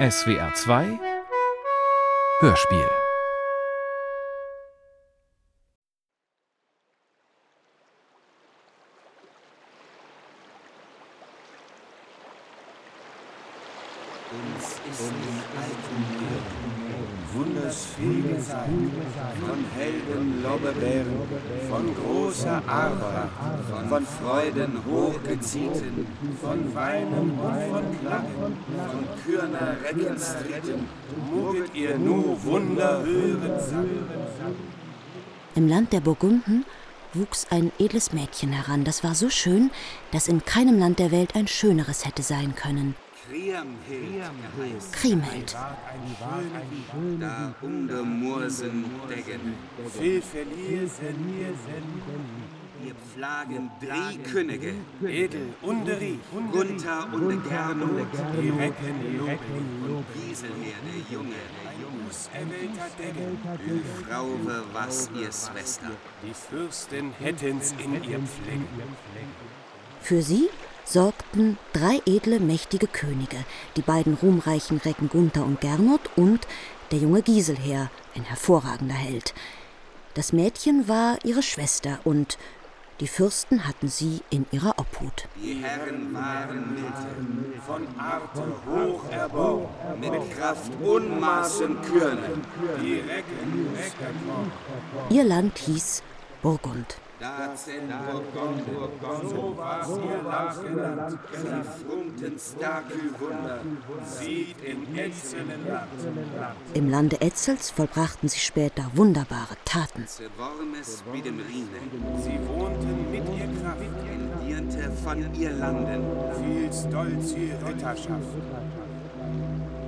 SWR 2 Hörspiel wundersfähige Sein, von Helden Lorbeerbären, von großer Arbeit, von Freuden hochgeziehten, von Weinen und von Klagen, von Kürner Reckenstritten, moget ihr nur Wunder hören Im Land der Burgunden wuchs ein edles Mädchen heran, das war so schön, dass in keinem Land der Welt ein schöneres hätte sein können. Kriemhild. Da unter Mursen deggen. Viel verlesen Ihr pflagen drei Könige. Edel Underi. Gunther und Gernot. Die Recken Loben. Und Gieselher, der Junge. Auserwählter Deggen. Die Frauwe was ihr Schwester. Die Fürsten hätten's in ihr Pflegen. Für sie sorgten drei edle, mächtige Könige, die beiden ruhmreichen Recken Gunther und Gernot und der junge Giselher, ein hervorragender Held. Das Mädchen war ihre Schwester und die Fürsten hatten sie in ihrer Obhut. Die Herren waren milde, von Arte hoch erbaut, mit Kraft unmaßen Kürnen, die Recken Ihr Land hieß Burgund. Da Burgund, so war's ihr Land genannt, sie frunten starke Wunder, sieht in Etzelen Land. Im Lande Etzels vollbrachten sie später wunderbare Taten. Wormes wie dem Rhine. Sie wohnten mit ihr Kraft, diente von ihr Landen, viel stolz ihr Ritterschaft.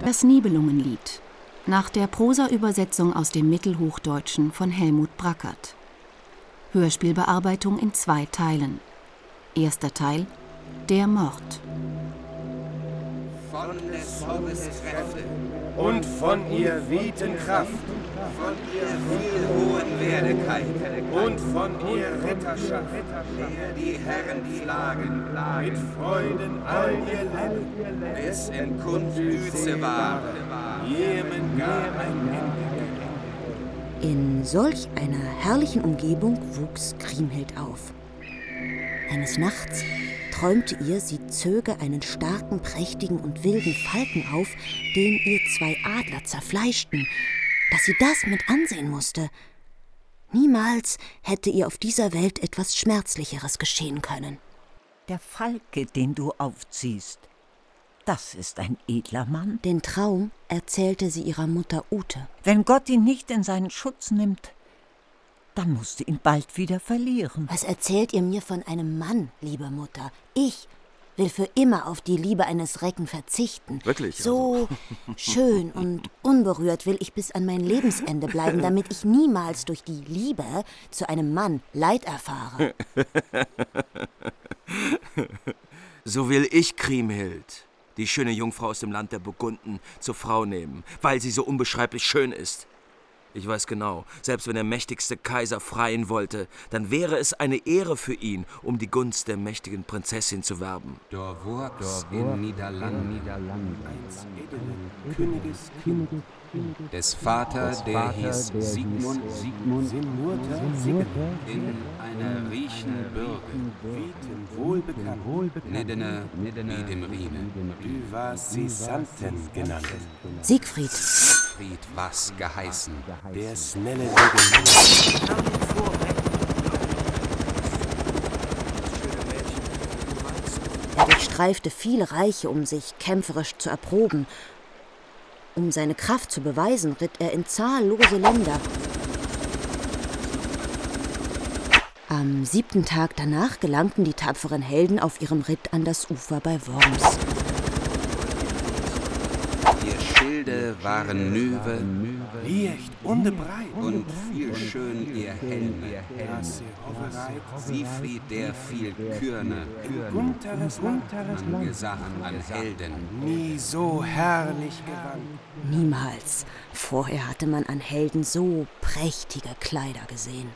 Das Nibelungenlied nach der Prosa-Übersetzung aus dem Mittelhochdeutschen von Helmut Brackert. Hörspielbearbeitung in zwei Teilen. Erster Teil Der Mord. Von des Hobbes Kräfte und von ihr Wieten Kraft, von ihr viel hohen Werdigkeit und von ihr Ritterschaft, der die Herren plagen, mit Freuden all ihr Leben, bis in Kundlüze war, jemen gar ein Ende. In solch einer herrlichen Umgebung wuchs Kriemhild auf. Eines Nachts träumte ihr, sie zöge einen starken, prächtigen und wilden Falken auf, den ihr zwei Adler zerfleischten, dass sie das mit ansehen musste. Niemals hätte ihr auf dieser Welt etwas Schmerzlicheres geschehen können. Der Falke, den du aufziehst, das ist ein edler Mann. Den Traum erzählte sie ihrer Mutter Ute. Wenn Gott ihn nicht in seinen Schutz nimmt, dann musst du ihn bald wieder verlieren. Was erzählt ihr mir von einem Mann, liebe Mutter? Ich will für immer auf die Liebe eines Recken verzichten. Wirklich? So also. schön und unberührt will ich bis an mein Lebensende bleiben, damit ich niemals durch die Liebe zu einem Mann Leid erfahre. so will ich, Kriemhild die schöne Jungfrau aus dem Land der Burgunden, zur Frau nehmen, weil sie so unbeschreiblich schön ist. Ich weiß genau, selbst wenn der mächtigste Kaiser freien wollte, dann wäre es eine Ehre für ihn, um die Gunst der mächtigen Prinzessin zu werben. Wuchs in Niederland, Niederland eins edlen Königes Kind, des Vater, der hieß Sigmund, Sigmund, Sigmund, in einer riechen Bürge, Wieten wohlbekannt, Nedene, wie dem Rhine, du warst sie Santen genannt. Siegfried. Siegfried was geheißen, der schnelle Legionär. Er durchstreifte viele Reiche, um sich kämpferisch zu erproben. Um seine Kraft zu beweisen, ritt er in zahllose Länder. Am siebten Tag danach gelangten die tapferen Helden auf ihrem Ritt an das Ufer bei Worms. Ihr Schilde waren Nüwe, Licht und breit und viel schön ihr Helme. Siegfried, der viel Kürne, Gesachen an Helden. Nie so herrlich gewandt. Niemals. Vorher hatte man an Helden so prächtige Kleider gesehen.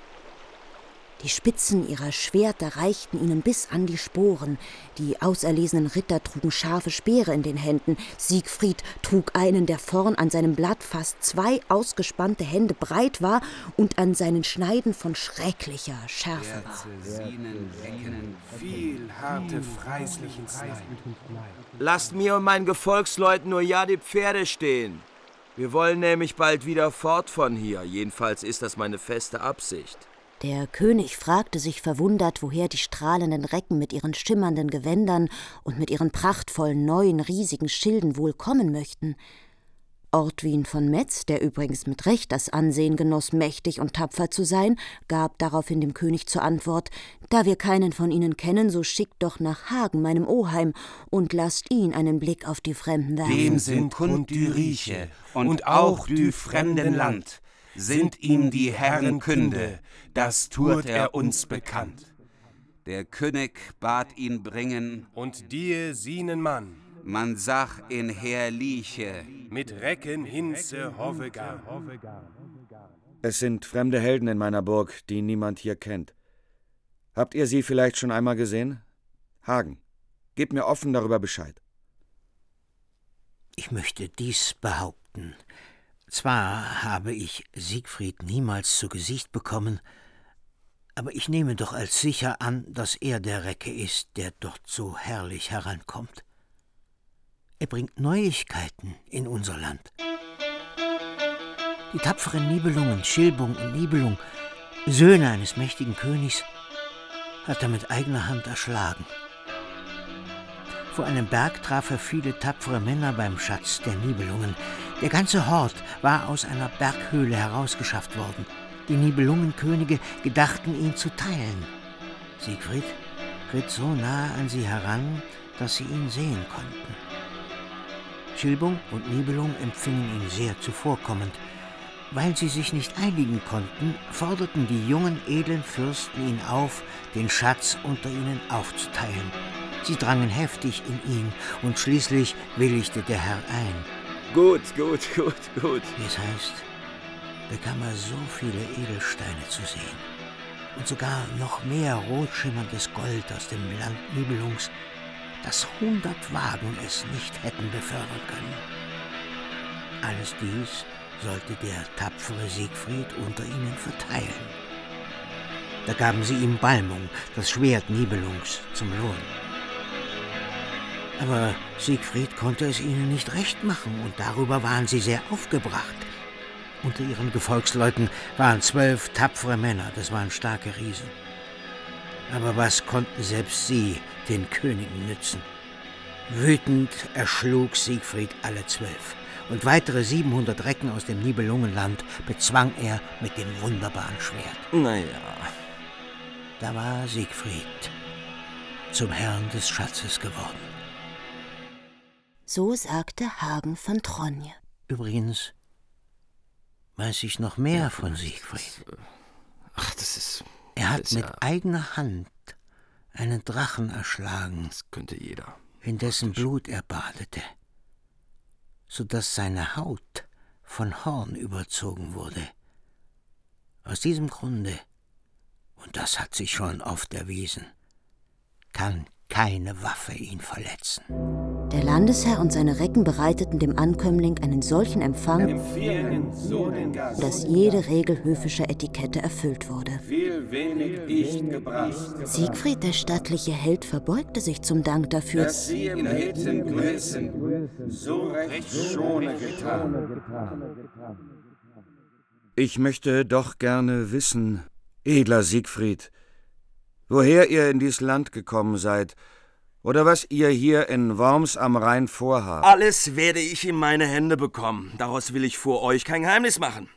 Die Spitzen ihrer Schwerter reichten ihnen bis an die Sporen. Die auserlesenen Ritter trugen scharfe Speere in den Händen. Siegfried trug einen, der vorn an seinem Blatt fast zwei ausgespannte Hände breit war und an seinen Schneiden von schrecklicher Schärfe war. Lasst mir und meinen Gefolgsleuten nur ja die Pferde stehen. Wir wollen nämlich bald wieder fort von hier. Jedenfalls ist das meine feste Absicht. Der König fragte sich verwundert, woher die strahlenden Recken mit ihren schimmernden Gewändern und mit ihren prachtvollen neuen riesigen Schilden wohl kommen möchten. Ortwin von Metz, der übrigens mit Recht das Ansehen genoss, mächtig und tapfer zu sein, gab daraufhin dem König zur Antwort: Da wir keinen von ihnen kennen, so schickt doch nach Hagen, meinem Oheim, und lasst ihn einen Blick auf die Fremden werfen. Dem sind kund die Rieche und auch die fremden Land sind ihm die Herren Künde, das tut er uns bekannt. Der König bat ihn bringen, Und dir sienen Mann, man sag in Herrliche, mit Recken hinze Hovegar. Es sind fremde Helden in meiner Burg, die niemand hier kennt. Habt ihr sie vielleicht schon einmal gesehen? Hagen, gebt mir offen darüber Bescheid. Ich möchte dies behaupten. Zwar habe ich Siegfried niemals zu Gesicht bekommen, aber ich nehme doch als sicher an, dass er der Recke ist, der dort so herrlich herankommt. Er bringt Neuigkeiten in unser Land. Die tapferen Nibelungen, Schilbung und Nibelung, Söhne eines mächtigen Königs, hat er mit eigener Hand erschlagen. Vor einem Berg traf er viele tapfere Männer beim Schatz der Nibelungen. Der ganze Hort war aus einer Berghöhle herausgeschafft worden. Die Nibelungenkönige gedachten, ihn zu teilen. Siegfried ritt so nahe an sie heran, dass sie ihn sehen konnten. Schilbung und Nibelung empfingen ihn sehr zuvorkommend. Weil sie sich nicht einigen konnten, forderten die jungen edlen Fürsten ihn auf, den Schatz unter ihnen aufzuteilen. Sie drangen heftig in ihn, und schließlich willigte der Herr ein. Gut, gut, gut, gut. Wie es heißt, bekam er so viele Edelsteine zu sehen und sogar noch mehr rotschimmerndes Gold aus dem Land Nibelungs, dass hundert Wagen es nicht hätten befördern können. Alles dies sollte der tapfere Siegfried unter ihnen verteilen. Da gaben sie ihm Balmung, das Schwert Nibelungs, zum Lohn. Aber Siegfried konnte es ihnen nicht recht machen, und darüber waren sie sehr aufgebracht. Unter ihren Gefolgsleuten waren zwölf tapfere Männer, das waren starke Riesen. Aber was konnten selbst sie den Königen nützen? Wütend erschlug Siegfried alle zwölf, und weitere 700 Recken aus dem Nibelungenland bezwang er mit dem wunderbaren Schwert. Naja, Da war Siegfried zum Herrn des Schatzes geworden. So sagte Hagen von Tronje. Übrigens weiß ich noch mehr von Siegfried. ach, das ist. Er hat das mit ja, eigener Hand einen Drachen erschlagen, Das könnte jeder. in dessen Blut er badete, so dass seine Haut von Horn überzogen wurde. Aus diesem Grunde, und das hat sich schon oft erwiesen, kann keine Waffe ihn verletzen. Der Landesherr und seine Recken bereiteten dem Ankömmling einen solchen Empfang, Empfehlen so den Gast, dass jede Regel höfischer Etikette erfüllt wurde. viel wenig ich gebracht, Siegfried, der stattliche Held, verbeugte sich zum Dank dafür, dass sie im Hitten Größen so recht schone getan. Ich möchte doch gerne wissen, edler Siegfried, woher ihr in dies Land gekommen seid oder was ihr hier in Worms am Rhein vorhabt. Alles werde ich in meine Hände bekommen. Daraus will ich vor euch kein Geheimnis machen.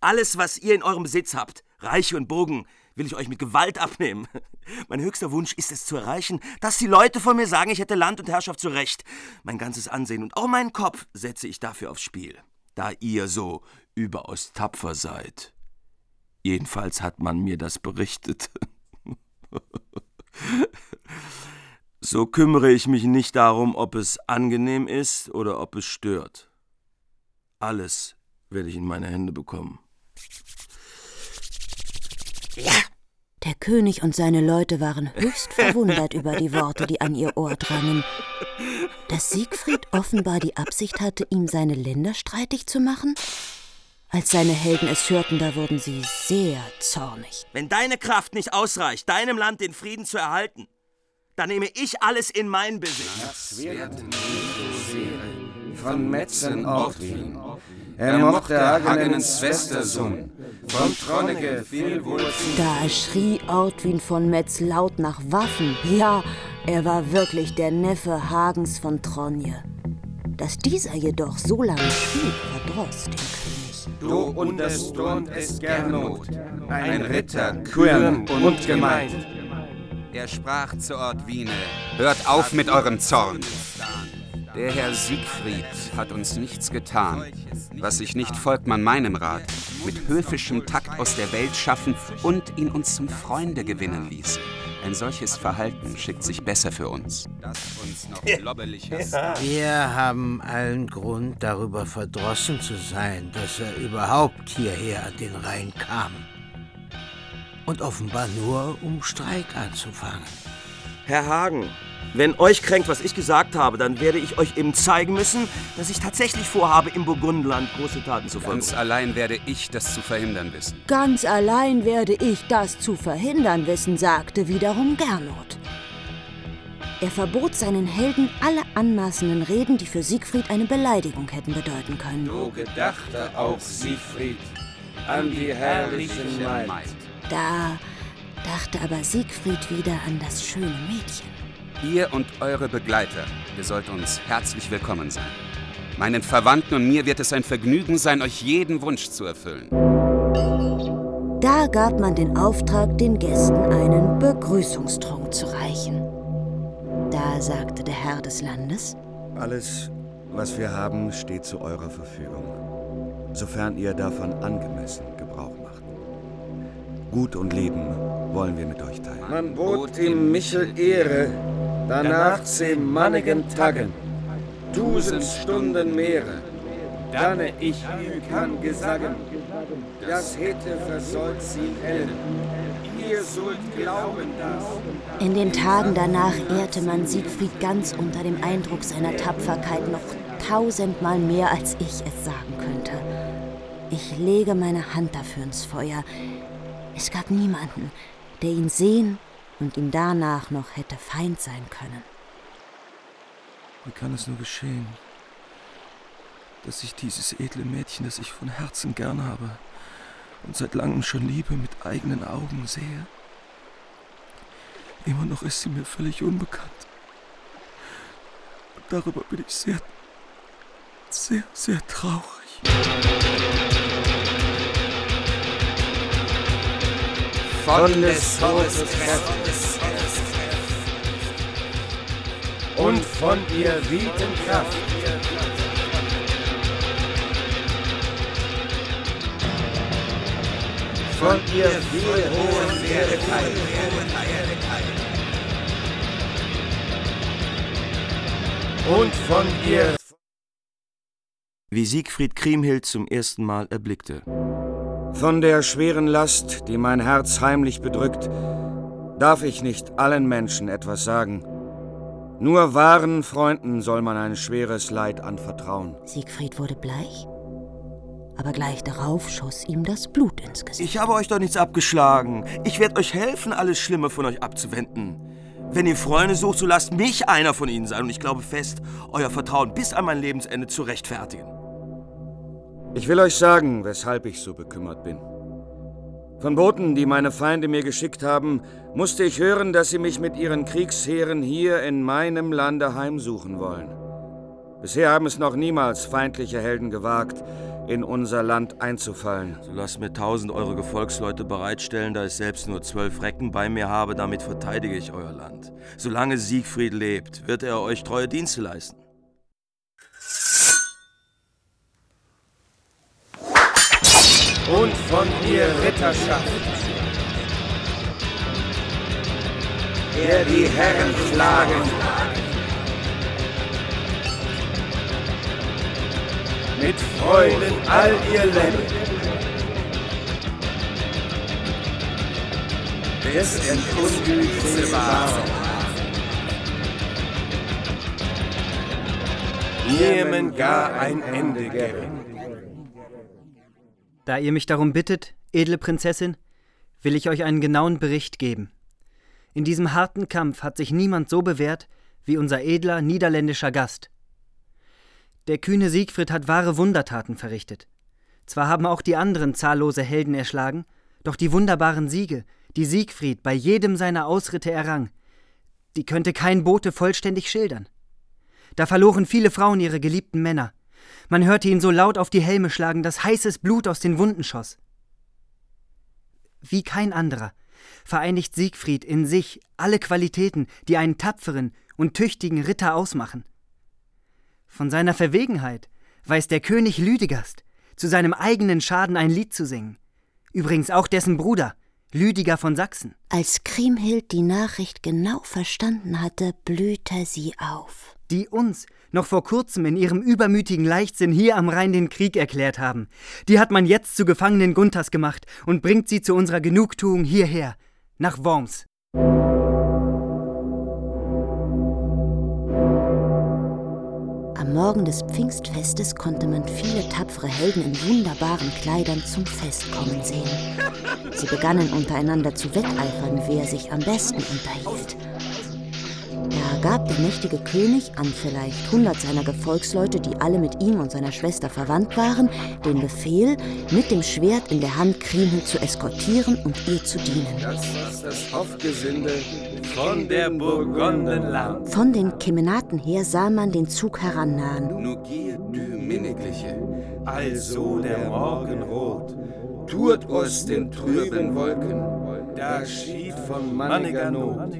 Alles, was ihr in eurem Besitz habt, Reiche und Burgen, will ich euch mit Gewalt abnehmen. Mein höchster Wunsch ist es zu erreichen, dass die Leute von mir sagen, ich hätte Land und Herrschaft zu Recht. Mein ganzes Ansehen und auch meinen Kopf setze ich dafür aufs Spiel, da ihr so überaus tapfer seid. Jedenfalls hat man mir das berichtet. So kümmere ich mich nicht darum, ob es angenehm ist oder ob es stört. Alles werde ich in meine Hände bekommen. Der König und seine Leute waren höchst verwundert über die Worte, die an ihr Ohr drangen. Dass Siegfried offenbar die Absicht hatte, ihm seine Länder streitig zu machen? Als seine Helden es hörten, da wurden sie sehr zornig. Wenn deine Kraft nicht ausreicht, deinem Land den Frieden zu erhalten, dann nehme ich alles in meinen Besitz. Von Metzen Ortwin. Er mochte Hagenens Schwestersohn. Von Tronnege viel wohl Da schrie Ortwin von Metz laut nach Waffen. Ja, er war wirklich der Neffe Hagens von Tronje. Dass dieser jedoch so lange schwieg, verdross den König. Du unterstürmt es Gernot, ein Ritter, kühn und gemeint. Er sprach zu Ortwine, hört auf mit eurem Zorn. Der Herr Siegfried hat uns nichts getan. Was sich nicht folgt man meinem Rat, mit höfischem Takt aus der Welt schaffen und ihn uns zum Freunde gewinnen ließ. Ein solches Verhalten schickt sich besser für uns. Das uns noch Wir haben allen Grund, darüber verdrossen zu sein, dass er überhaupt hierher an den Rhein kam. Und offenbar nur, um Streik anzufangen. Herr Hagen, wenn euch kränkt, was ich gesagt habe, dann werde ich euch eben zeigen müssen, dass ich tatsächlich vorhabe, im Burgundenland große Taten zu vollbringen. Ganz allein werde ich das zu verhindern wissen. Ganz allein werde ich das zu verhindern wissen, sagte wiederum Gernot. Er verbot seinen Helden alle anmaßenden Reden, die für Siegfried eine Beleidigung hätten bedeuten können. Du gedachte auch, Siegfried, an die herrliche Maid. Da dachte aber Siegfried wieder an das schöne Mädchen. Ihr und eure Begleiter, ihr sollt uns herzlich willkommen sein. Meinen Verwandten und mir wird es ein Vergnügen sein, euch jeden Wunsch zu erfüllen. Da gab man den Auftrag, den Gästen einen Begrüßungstrunk zu reichen. Da sagte der Herr des Landes, Alles, was wir haben, steht zu eurer Verfügung, sofern ihr davon angemessen Gebrauch macht. Gut und Leben wollen wir mit euch teilen. Man bot ihm Michel Ehre, danach zehn mannigen Taggen, tausend Stunden Meere. Dann ich kann gesagen, das hätte versollt ihn Ellen. Ihr sollt glauben, dass... in den Tagen danach ehrte man Siegfried ganz unter dem Eindruck seiner Tapferkeit noch tausendmal mehr, als ich es sagen könnte. Ich lege meine Hand dafür ins Feuer. Es gab niemanden, der ihn sehen und ihm danach noch hätte Feind sein können. Wie kann es nur geschehen, dass ich dieses edle Mädchen, das ich von Herzen gern habe und seit langem schon liebe, mit eigenen Augen sehe? Immer noch ist sie mir völlig unbekannt. Und darüber bin ich sehr, sehr, sehr traurig. Von des Todes Kräfte und von ihr wiegen Kraft. Von ihr viel hohen Werdeteil. Und von ihr Wie Siegfried Kriemhild zum ersten Mal erblickte. Von der schweren Last, die mein Herz heimlich bedrückt, darf ich nicht allen Menschen etwas sagen. Nur wahren Freunden soll man ein schweres Leid anvertrauen. Siegfried wurde bleich, aber gleich darauf schoss ihm das Blut ins Gesicht. Ich habe euch doch nichts abgeschlagen. Ich werde euch helfen, alles Schlimme von euch abzuwenden. Wenn ihr Freunde sucht, so lasst mich einer von ihnen sein und ich glaube fest, euer Vertrauen bis an mein Lebensende zu rechtfertigen. Ich will euch sagen, weshalb ich so bekümmert bin. Von Boten, die meine Feinde mir geschickt haben, musste ich hören, dass sie mich mit ihren Kriegsheeren hier in meinem Lande heimsuchen wollen. Bisher haben es noch niemals feindliche Helden gewagt, in unser Land einzufallen. So lasst mir tausend eure Gefolgsleute bereitstellen, da ich selbst nur zwölf Recken bei mir habe, damit verteidige ich euer Land. Solange Siegfried lebt, wird er euch treue Dienste leisten. Und von ihr Ritterschaft, der die Herren schlagen, mit Freuden all ihr Leben. des Entkundigs bewahren. Niemen gar ein Ende geben. Da ihr mich darum bittet, edle Prinzessin, will ich euch einen genauen Bericht geben. In diesem harten Kampf hat sich niemand so bewährt wie unser edler niederländischer Gast. Der kühne Siegfried hat wahre Wundertaten verrichtet. Zwar haben auch die anderen zahllose Helden erschlagen, doch die wunderbaren Siege, die Siegfried bei jedem seiner Ausritte errang, die könnte kein Bote vollständig schildern. Da verloren viele Frauen ihre geliebten Männer. Man hörte ihn so laut auf die Helme schlagen, dass heißes Blut aus den Wunden schoss. Wie kein anderer vereinigt Siegfried in sich alle Qualitäten, die einen tapferen und tüchtigen Ritter ausmachen. Von seiner Verwegenheit weiß der König Lüdegast zu seinem eigenen Schaden ein Lied zu singen. Übrigens auch dessen Bruder, Lüdiger von Sachsen. Als Kriemhild die Nachricht genau verstanden hatte, blühte sie auf. Die uns noch vor kurzem in ihrem übermütigen Leichtsinn hier am Rhein den Krieg erklärt haben. Die hat man jetzt zu Gefangenen Gunthers gemacht und bringt sie zu unserer Genugtuung hierher, nach Worms. Am Morgen des Pfingstfestes konnte man viele tapfere Helden in wunderbaren Kleidern zum Fest kommen sehen. Sie begannen untereinander zu wetteifern, wer sich am besten unterhielt. Da gab der mächtige König an vielleicht hundert seiner Gefolgsleute, die alle mit ihm und seiner Schwester verwandt waren, den Befehl, mit dem Schwert in der Hand Kriemhild zu eskortieren und ihr zu dienen. Das ist das Hofgesinde von der Burgundenland. Von den Kemenaten her sah man den Zug herannahen. Nugier du Minnigliche, Also der Morgenrot, tut uns den trüben Wolken, da schied von manniger Not,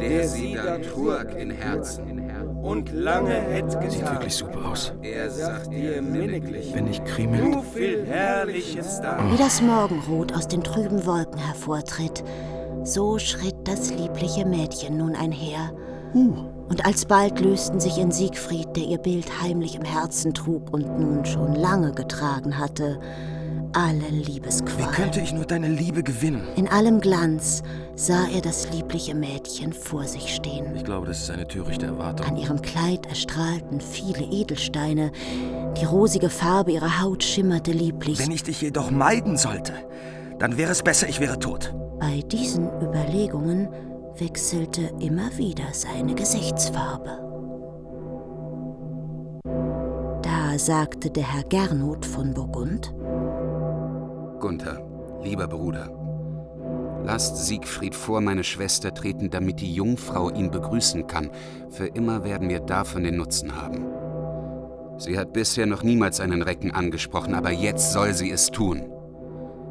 der sie da trug in Herzen. und lange hätt Sieht getan. wirklich super aus. Er sagt dir Minnigliche, Wenn ich Kriemhild. Du viel Herrliches da. Wie das Morgenrot aus den trüben Wolken hervortritt, so schritt das liebliche Mädchen nun einher. Und alsbald lösten sich in Siegfried, der ihr Bild heimlich im Herzen trug und nun schon lange getragen hatte, alle Wie Liebesqualen. könnte ich nur deine Liebe gewinnen? In allem Glanz sah er das liebliche Mädchen vor sich stehen. Ich glaube, das ist eine törichte Erwartung. An ihrem Kleid erstrahlten viele Edelsteine, die rosige Farbe ihrer Haut schimmerte lieblich. Wenn ich dich jedoch meiden sollte, dann wäre es besser, ich wäre tot. Bei diesen Überlegungen wechselte immer wieder seine Gesichtsfarbe. Da sagte der Herr Gernot von Burgund, Gunther, lieber Bruder, lasst Siegfried vor meine Schwester treten, damit die Jungfrau ihn begrüßen kann. Für immer werden wir davon den Nutzen haben. Sie hat bisher noch niemals einen Recken angesprochen, aber jetzt soll sie es tun.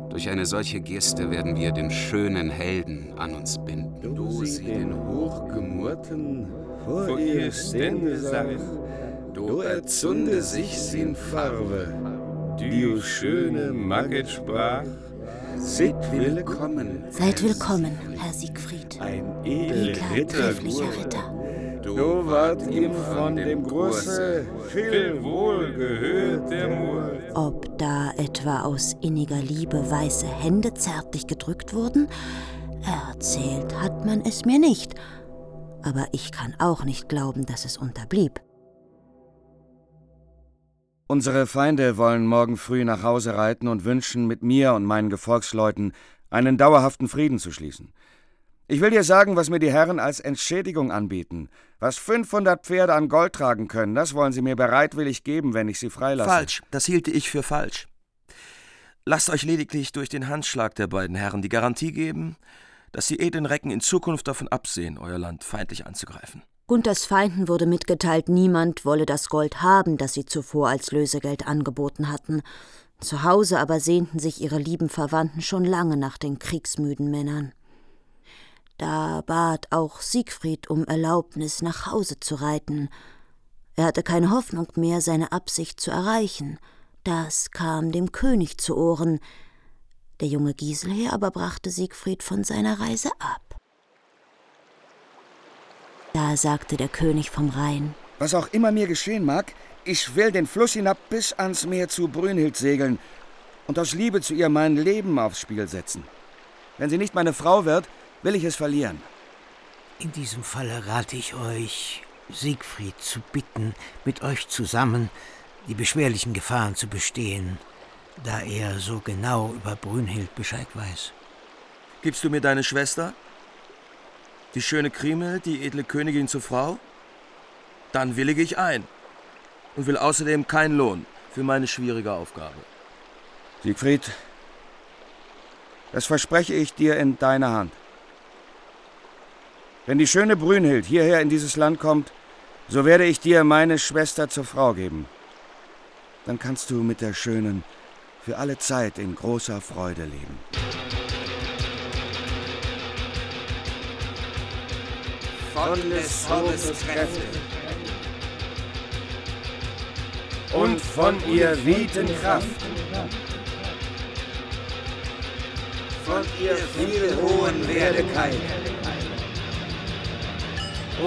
Durch eine solche Geste werden wir den schönen Helden an uns binden. Du sie den Hochgemurten vor ihr Stände sach, du erzunde sich sin Farbe, die schöne Magget sprach, Seid willkommen, Seid willkommen, Herr Siegfried, ein edler, Ritter. Ritter. Du wart ihm von dem Grusse viel wohl gehört der Mur. Ob da etwa aus inniger Liebe weiße Hände zärtlich gedrückt wurden? Erzählt hat man es mir nicht. Aber ich kann auch nicht glauben, dass es unterblieb. Unsere Feinde wollen morgen früh nach Hause reiten und wünschen, mit mir und meinen Gefolgsleuten einen dauerhaften Frieden zu schließen. Ich will dir sagen, was mir die Herren als Entschädigung anbieten. Was 500 Pferde an Gold tragen können, das wollen sie mir bereitwillig geben, wenn ich sie freilasse. Falsch, das hielte ich für falsch. Lasst euch lediglich durch den Handschlag der beiden Herren die Garantie geben, dass die edlen Recken in Zukunft davon absehen, euer Land feindlich anzugreifen. Gunthers Feinden wurde mitgeteilt, niemand wolle das Gold haben, das sie zuvor als Lösegeld angeboten hatten. Zu Hause aber sehnten sich ihre lieben Verwandten schon lange nach den kriegsmüden Männern. Da bat auch Siegfried um Erlaubnis, nach Hause zu reiten. Er hatte keine Hoffnung mehr, seine Absicht zu erreichen. Das kam dem König zu Ohren. Der junge Giselher aber brachte Siegfried von seiner Reise ab. Da sagte der König vom Rhein, Was auch immer mir geschehen mag, ich will den Fluss hinab bis ans Meer zu Brünnhild segeln und aus Liebe zu ihr mein Leben aufs Spiel setzen. Wenn sie nicht meine Frau wird, will ich es verlieren. In diesem Falle rate ich euch, Siegfried zu bitten, mit euch zusammen die beschwerlichen Gefahren zu bestehen, da er so genau über Brünnhild Bescheid weiß. Gibst du mir deine Schwester? Die schöne Kriemhild, die edle Königin zur Frau? Dann willige ich ein und will außerdem keinen Lohn für meine schwierige Aufgabe. Siegfried, das verspreche ich dir in deiner Hand. Wenn die schöne Brünnhild hierher in dieses Land kommt, so werde ich dir meine Schwester zur Frau geben. Dann kannst du mit der Schönen für alle Zeit in großer Freude leben. Von des Hauses Kräfte. Und von ihr Wieten Kraft. Von ihr viel hohen Werdigkeit.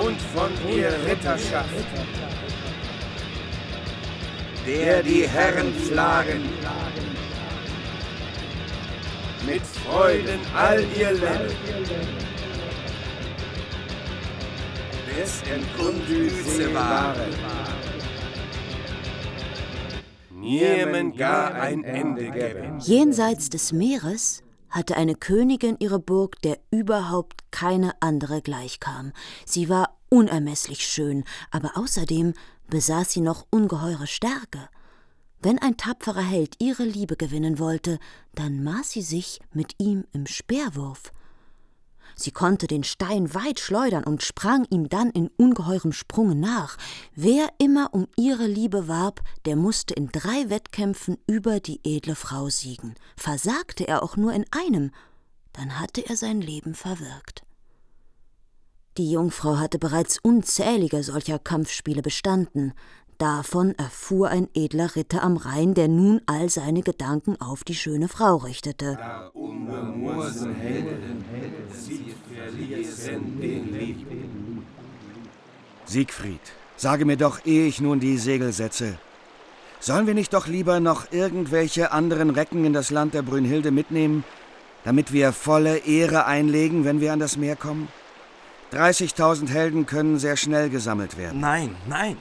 Und von ihr Ritterschaft, der die Herren pflagen, mit Freuden all ihr Leben, des Enkundüse waren, niemen gar ein Ende geben. Jenseits des Meeres hatte eine Königin ihre Burg, der überhaupt keine andere gleichkam. Sie war unermesslich schön, aber außerdem besaß sie noch ungeheure Stärke. Wenn ein tapferer Held ihre Liebe gewinnen wollte, dann maß sie sich mit ihm im Speerwurf. Sie konnte den Stein weit schleudern und sprang ihm dann in ungeheurem Sprunge nach. Wer immer um ihre Liebe warb, der musste in drei Wettkämpfen über die edle Frau siegen. Versagte er auch nur in einem, dann hatte er sein Leben verwirkt. Die Jungfrau hatte bereits unzählige solcher Kampfspiele bestanden. Davon erfuhr ein edler Ritter am Rhein, der nun all seine Gedanken auf die schöne Frau richtete. Siegfried, sage mir doch, ehe ich nun die Segel setze, sollen wir nicht doch lieber noch irgendwelche anderen Recken in das Land der Brünnhilde mitnehmen, damit wir volle Ehre einlegen, wenn wir an das Meer kommen? 30.000 Helden können sehr schnell gesammelt werden. Nein, nein.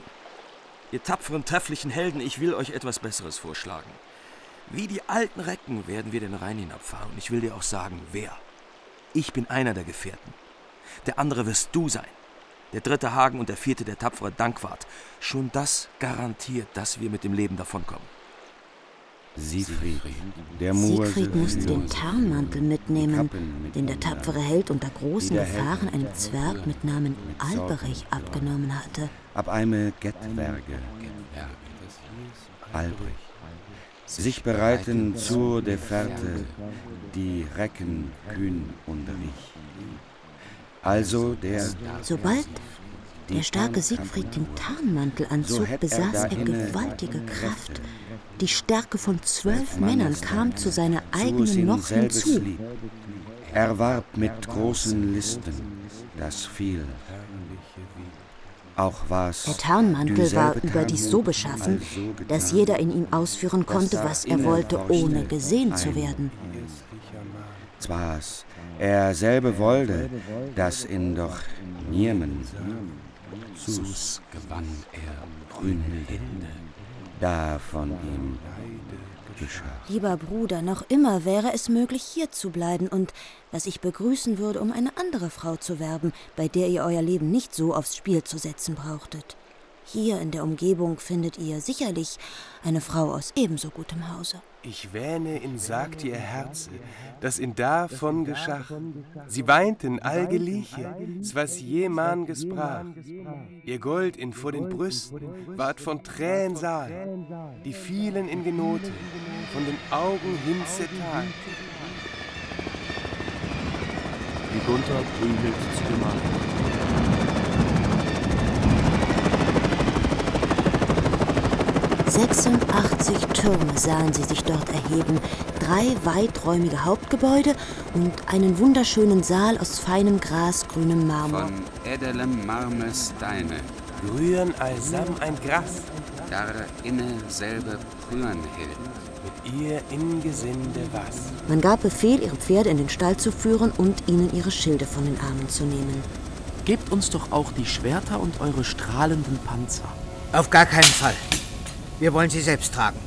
Ihr tapferen, trefflichen Helden, ich will euch etwas Besseres vorschlagen. Wie die alten Recken werden wir den Rhein hinabfahren. Und ich will dir auch sagen, wer. Ich bin einer der Gefährten. Der andere wirst du sein. Der dritte Hagen und der vierte der tapfere Dankwart. Schon das garantiert, dass wir mit dem Leben davonkommen. Siegfried, der Siegfried musste den Tarnmantel mitnehmen, den der tapfere Held unter großen Gefahren einem Zwerg mit Namen Alberich abgenommen hatte. Ab einem Gettwerge, Albrich, sich bereiten zur der Fährte, die Recken kühn und rich. Also der... Sobald der starke Siegfried den Tarnmantel anzog, besaß er gewaltige Kraft. Die Stärke von zwölf Männern kam zu seiner eigenen noch hinzu. Er warb mit großen Listen, das viel. Auch war's Der Tarnmantel war überdies so beschaffen, dass jeder in ihm ausführen konnte, was er wollte, ohne gesehen zu werden. Zwar's, er selbe wollte, dass ihn doch niemen. Sus gewann er Brünnhilde, da von ihm geschah. Lieber Bruder, noch immer wäre es möglich, hier zu bleiben und, was ich begrüßen würde, um eine andere Frau zu werben, bei der ihr euer Leben nicht so aufs Spiel zu setzen brauchtet. Hier in der Umgebung findet ihr sicherlich eine Frau aus ebenso gutem Hause. Ich wähne in sagt ihr Herze, dass in davon geschach. Sie weinten allgeliche, was jeman gesprach. Ihr Gold in vor den Brüsten ward von Tränen Saal, die fielen in Genote, von den Augen hin zertal. Wie Gunther Brünnhild zu Gemahl. 86 Türme sahen sie sich dort erheben, drei weiträumige Hauptgebäude und einen wunderschönen Saal aus feinem grasgrünem Marmor. Von edelem Marmes Steine. Rühren allsam ein Gras, Da inne selbe Brünnhild. Mit ihr in Gesinde was? Man gab Befehl, ihre Pferde in den Stall zu führen und ihnen ihre Schilde von den Armen zu nehmen. Gebt uns doch auch die Schwerter und eure strahlenden Panzer. Auf gar keinen Fall. Wir wollen sie selbst tragen.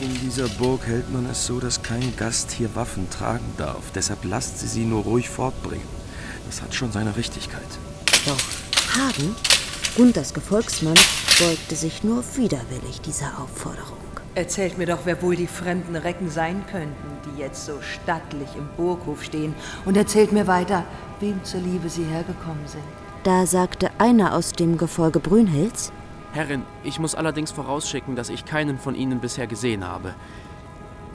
In dieser Burg hält man es so, dass kein Gast hier Waffen tragen darf. Deshalb lasst sie sie nur ruhig fortbringen. Das hat schon seine Richtigkeit. Doch Hagen, Gunthers Gefolgsmann, beugte sich nur widerwillig dieser Aufforderung. Erzählt mir doch, wer wohl die fremden Recken sein könnten, die jetzt so stattlich im Burghof stehen. Und erzählt mir weiter, wem zur Liebe sie hergekommen sind. Da sagte einer aus dem Gefolge Brünhilds, Herrin, ich muss allerdings vorausschicken, dass ich keinen von ihnen bisher gesehen habe.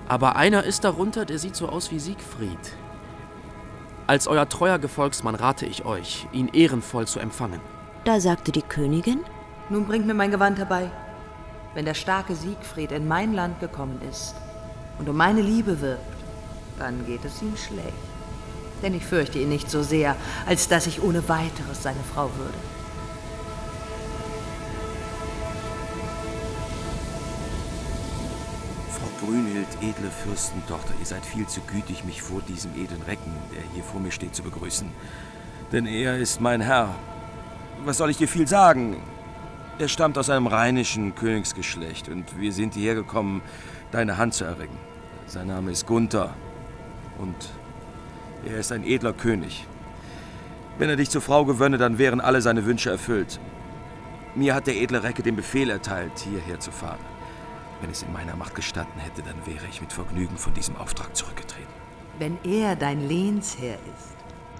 Aber einer ist darunter, der sieht so aus wie Siegfried. Als euer treuer Gefolgsmann rate ich euch, ihn ehrenvoll zu empfangen. Da sagte die Königin, Nun bringt mir mein Gewand herbei. Wenn der starke Siegfried in mein Land gekommen ist und um meine Liebe wirbt, dann geht es ihm schlecht. Denn ich fürchte ihn nicht so sehr, als dass ich ohne weiteres seine Frau würde. Brünhild, edle Fürstentochter, ihr seid viel zu gütig, mich vor diesem edlen Recken, der hier vor mir steht, zu begrüßen. Denn er ist mein Herr. Was soll ich dir viel sagen? Er stammt aus einem rheinischen Königsgeschlecht und wir sind hierher gekommen, deine Hand zu erringen. Sein Name ist Gunther und er ist ein edler König. Wenn er dich zur Frau gewönne, dann wären alle seine Wünsche erfüllt. Mir hat der edle Recke den Befehl erteilt, hierher zu fahren. Wenn es in meiner Macht gestanden hätte, dann wäre ich mit Vergnügen von diesem Auftrag zurückgetreten. Wenn er dein Lehnsherr ist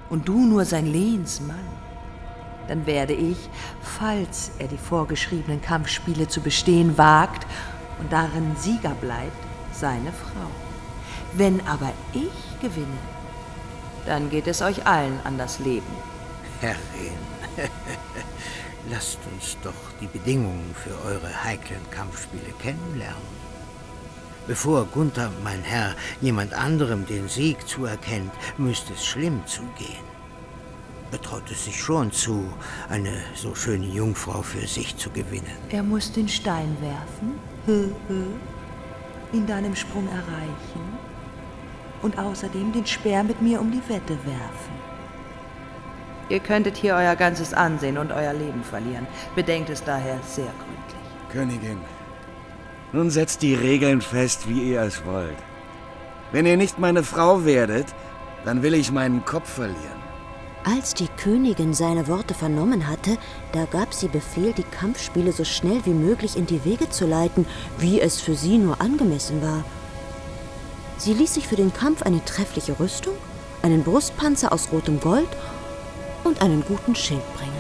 und du nur sein Lehnsmann, dann werde ich, falls er die vorgeschriebenen Kampfspiele zu bestehen wagt und darin Sieger bleibt, seine Frau. Wenn aber ich gewinne, dann geht es euch allen an das Leben. Herrin, lasst uns doch die Bedingungen für eure heiklen Kampfspiele kennenlernen. Bevor Gunther, mein Herr, jemand anderem den Sieg zuerkennt, müsste es schlimm zugehen. Er traut es sich schon zu, eine so schöne Jungfrau für sich zu gewinnen. Er muss den Stein werfen, in deinem Sprung erreichen und außerdem den Speer mit mir um die Wette werfen. Ihr könntet hier euer ganzes Ansehen und euer Leben verlieren. Bedenkt es daher sehr gründlich. Königin, nun setzt die Regeln fest, wie ihr es wollt. Wenn ihr nicht meine Frau werdet, dann will ich meinen Kopf verlieren. Als die Königin seine Worte vernommen hatte, da gab sie Befehl, die Kampfspiele so schnell wie möglich in die Wege zu leiten, wie es für sie nur angemessen war. Sie ließ sich für den Kampf eine treffliche Rüstung, einen Brustpanzer aus rotem Gold und einen guten Schild bringen.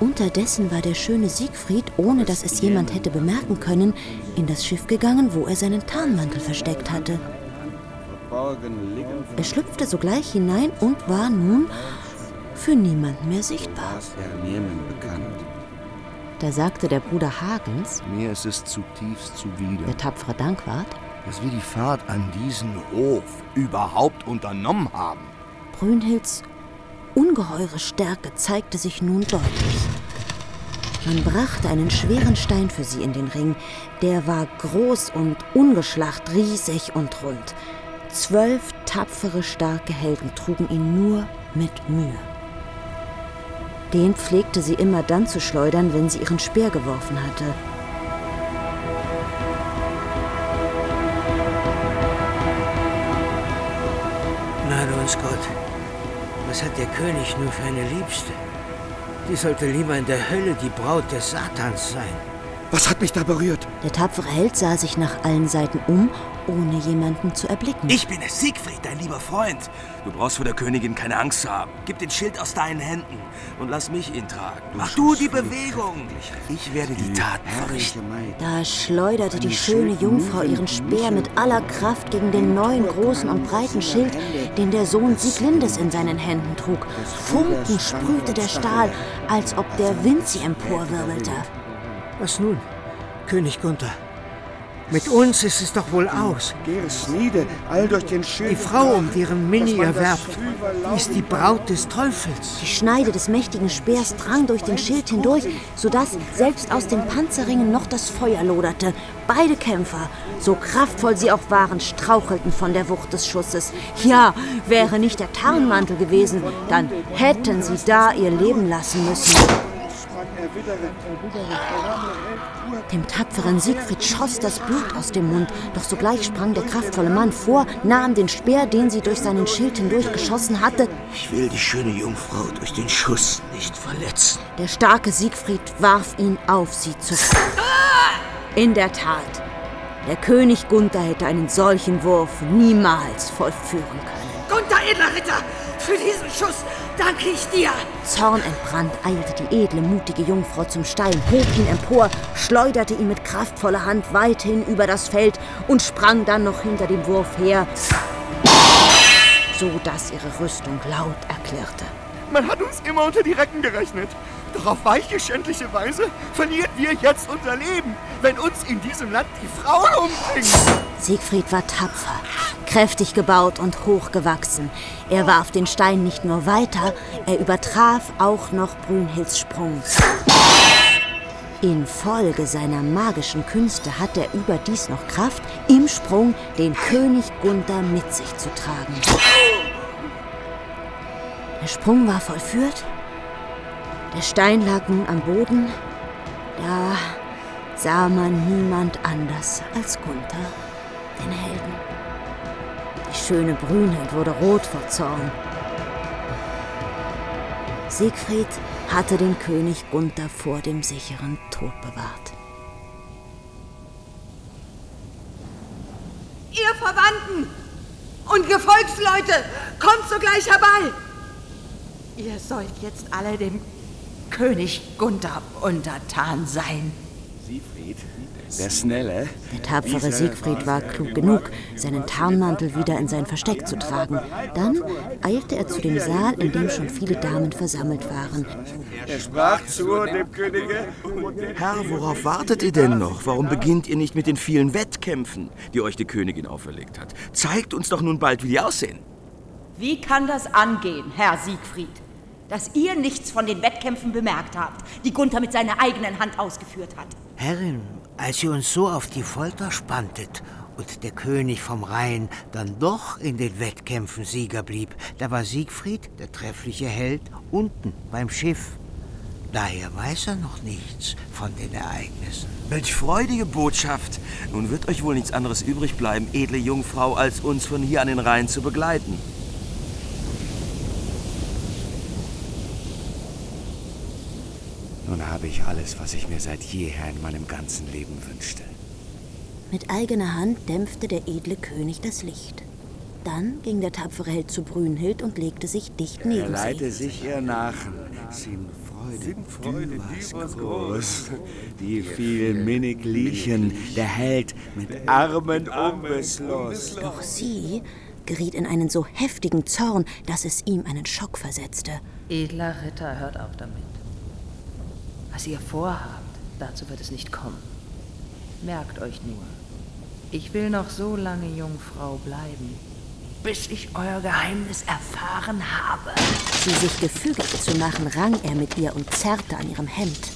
Unterdessen war der schöne Siegfried, ohne dass es jemand hätte bemerken können, in das Schiff gegangen, wo er seinen Tarnmantel versteckt hatte. Er schlüpfte sogleich hinein und war nun für niemanden mehr sichtbar. Da sagte der Bruder Hagens, Mir ist es zutiefst zuwider, der tapfere Dankwart, dass wir die Fahrt an diesen Hof überhaupt unternommen haben. Brünhilds ungeheure Stärke zeigte sich nun deutlich. Man brachte einen schweren Stein für sie in den Ring. Der war groß und ungeschlacht, riesig und rund. Zwölf tapfere, starke Helden trugen ihn nur mit Mühe. Den pflegte sie immer dann zu schleudern, wenn sie ihren Speer geworfen hatte. Los Gott, was hat der König nur für eine Liebste? Die sollte lieber in der Hölle die Braut des Satans sein. Was hat mich da berührt? Der tapfere Held sah sich nach allen Seiten um, ohne jemanden zu erblicken. Ich bin es, Siegfried, dein lieber Freund. Du brauchst vor der Königin keine Angst zu haben. Gib den Schild aus deinen Händen und lass mich ihn tragen. Mach du die Bewegung. Ich werde die Taten verrichten. Da schleuderte die schöne Jungfrau ihren Speer mit aller Kraft gegen den neuen großen und breiten Schild, den der Sohn Sieglindes in seinen Händen trug. Funken sprühte der Stahl, als ob der Wind sie emporwirbelte. Was nun, König Gunther? Mit uns ist es doch wohl aus. Gersniede, all durch den Schild. Die Frau, um deren Minnie ihr werbt, ist die Braut des Teufels. Die Schneide des mächtigen Speers drang durch den Schild hindurch, sodass selbst aus den Panzerringen noch das Feuer loderte. Beide Kämpfer, so kraftvoll sie auch waren, strauchelten von der Wucht des Schusses. Ja, wäre nicht der Tarnmantel gewesen, dann hätten sie da ihr Leben lassen müssen. Dem tapferen Siegfried schoss das Blut aus dem Mund, doch sogleich sprang der kraftvolle Mann vor, nahm den Speer, den sie durch seinen Schild hindurch geschossen hatte. Ich will die schöne Jungfrau durch den Schuss nicht verletzen. Der starke Siegfried warf ihn auf sie zurück. In der Tat, der König Gunther hätte einen solchen Wurf niemals vollführen können. Gunther, edler Ritter, für diesen Schuss danke ich dir. Zornentbrannt eilte die edle, mutige Jungfrau zum Stein, hob ihn empor, schleuderte ihn mit kraftvoller Hand weithin über das Feld und sprang dann noch hinter dem Wurf her, so dass ihre Rüstung laut erklärte. Man hat uns immer unter die Recken gerechnet. Doch auf weiche, schändliche Weise verlieren wir jetzt unser Leben, wenn uns in diesem Land die Frauen umbringen. Siegfried war tapfer, kräftig gebaut und hochgewachsen. Er warf den Stein nicht nur weiter, er übertraf auch noch Brünnhilds Sprung. Infolge seiner magischen Künste hatte er überdies noch Kraft, im Sprung den König Gunther mit sich zu tragen. Der Sprung war vollführt. Der Stein lag nun am Boden. Da sah man niemand anders als Gunther, den Helden. Die schöne Brünnhild wurde rot vor Zorn. Siegfried hatte den König Gunther vor dem sicheren Tod bewahrt. Ihr Verwandten und Gefolgsleute, kommt sogleich herbei. Ihr sollt jetzt alle dem König Gunther untertan sein. Siegfried, der Schnelle. Der tapfere Siegfried war klug genug, seinen Tarnmantel wieder in sein Versteck zu tragen. Dann eilte er zu dem Saal, in dem schon viele Damen versammelt waren. Er sprach zu dem Könige. Herr, worauf wartet ihr denn noch? Warum beginnt ihr nicht mit den vielen Wettkämpfen, die euch die Königin auferlegt hat? Zeigt uns doch nun bald, wie die aussehen. Wie kann das angehen, Herr Siegfried, dass ihr nichts von den Wettkämpfen bemerkt habt, die Gunther mit seiner eigenen Hand ausgeführt hat? Herrin, als ihr uns so auf die Folter spanntet und der König vom Rhein dann doch in den Wettkämpfen Sieger blieb, da war Siegfried, der treffliche Held, unten beim Schiff. Daher weiß er noch nichts von den Ereignissen. Welch freudige Botschaft! Nun wird euch wohl nichts anderes übrig bleiben, edle Jungfrau, als uns von hier an den Rhein zu begleiten. Nun habe ich alles, was ich mir seit jeher in meinem ganzen Leben wünschte. Mit eigener Hand dämpfte der edle König das Licht. Dann ging der tapfere Held zu Brünnhild und legte sich dicht Er neben sie. leite sich ihr Nachen. Sin Freude, Freude, du warst du warst groß. Die vielen minnig liechen, der Held mit Armen unbisslos. Doch sie geriet in einen so heftigen Zorn, dass es ihm einen Schock versetzte. Edler Ritter, hört auf damit. Was ihr vorhabt, dazu wird es nicht kommen. Merkt euch nur, ich will noch so lange Jungfrau bleiben, bis ich euer Geheimnis erfahren habe. Sie sich gefügig zu machen, rang er mit ihr und zerrte an ihrem Hemd.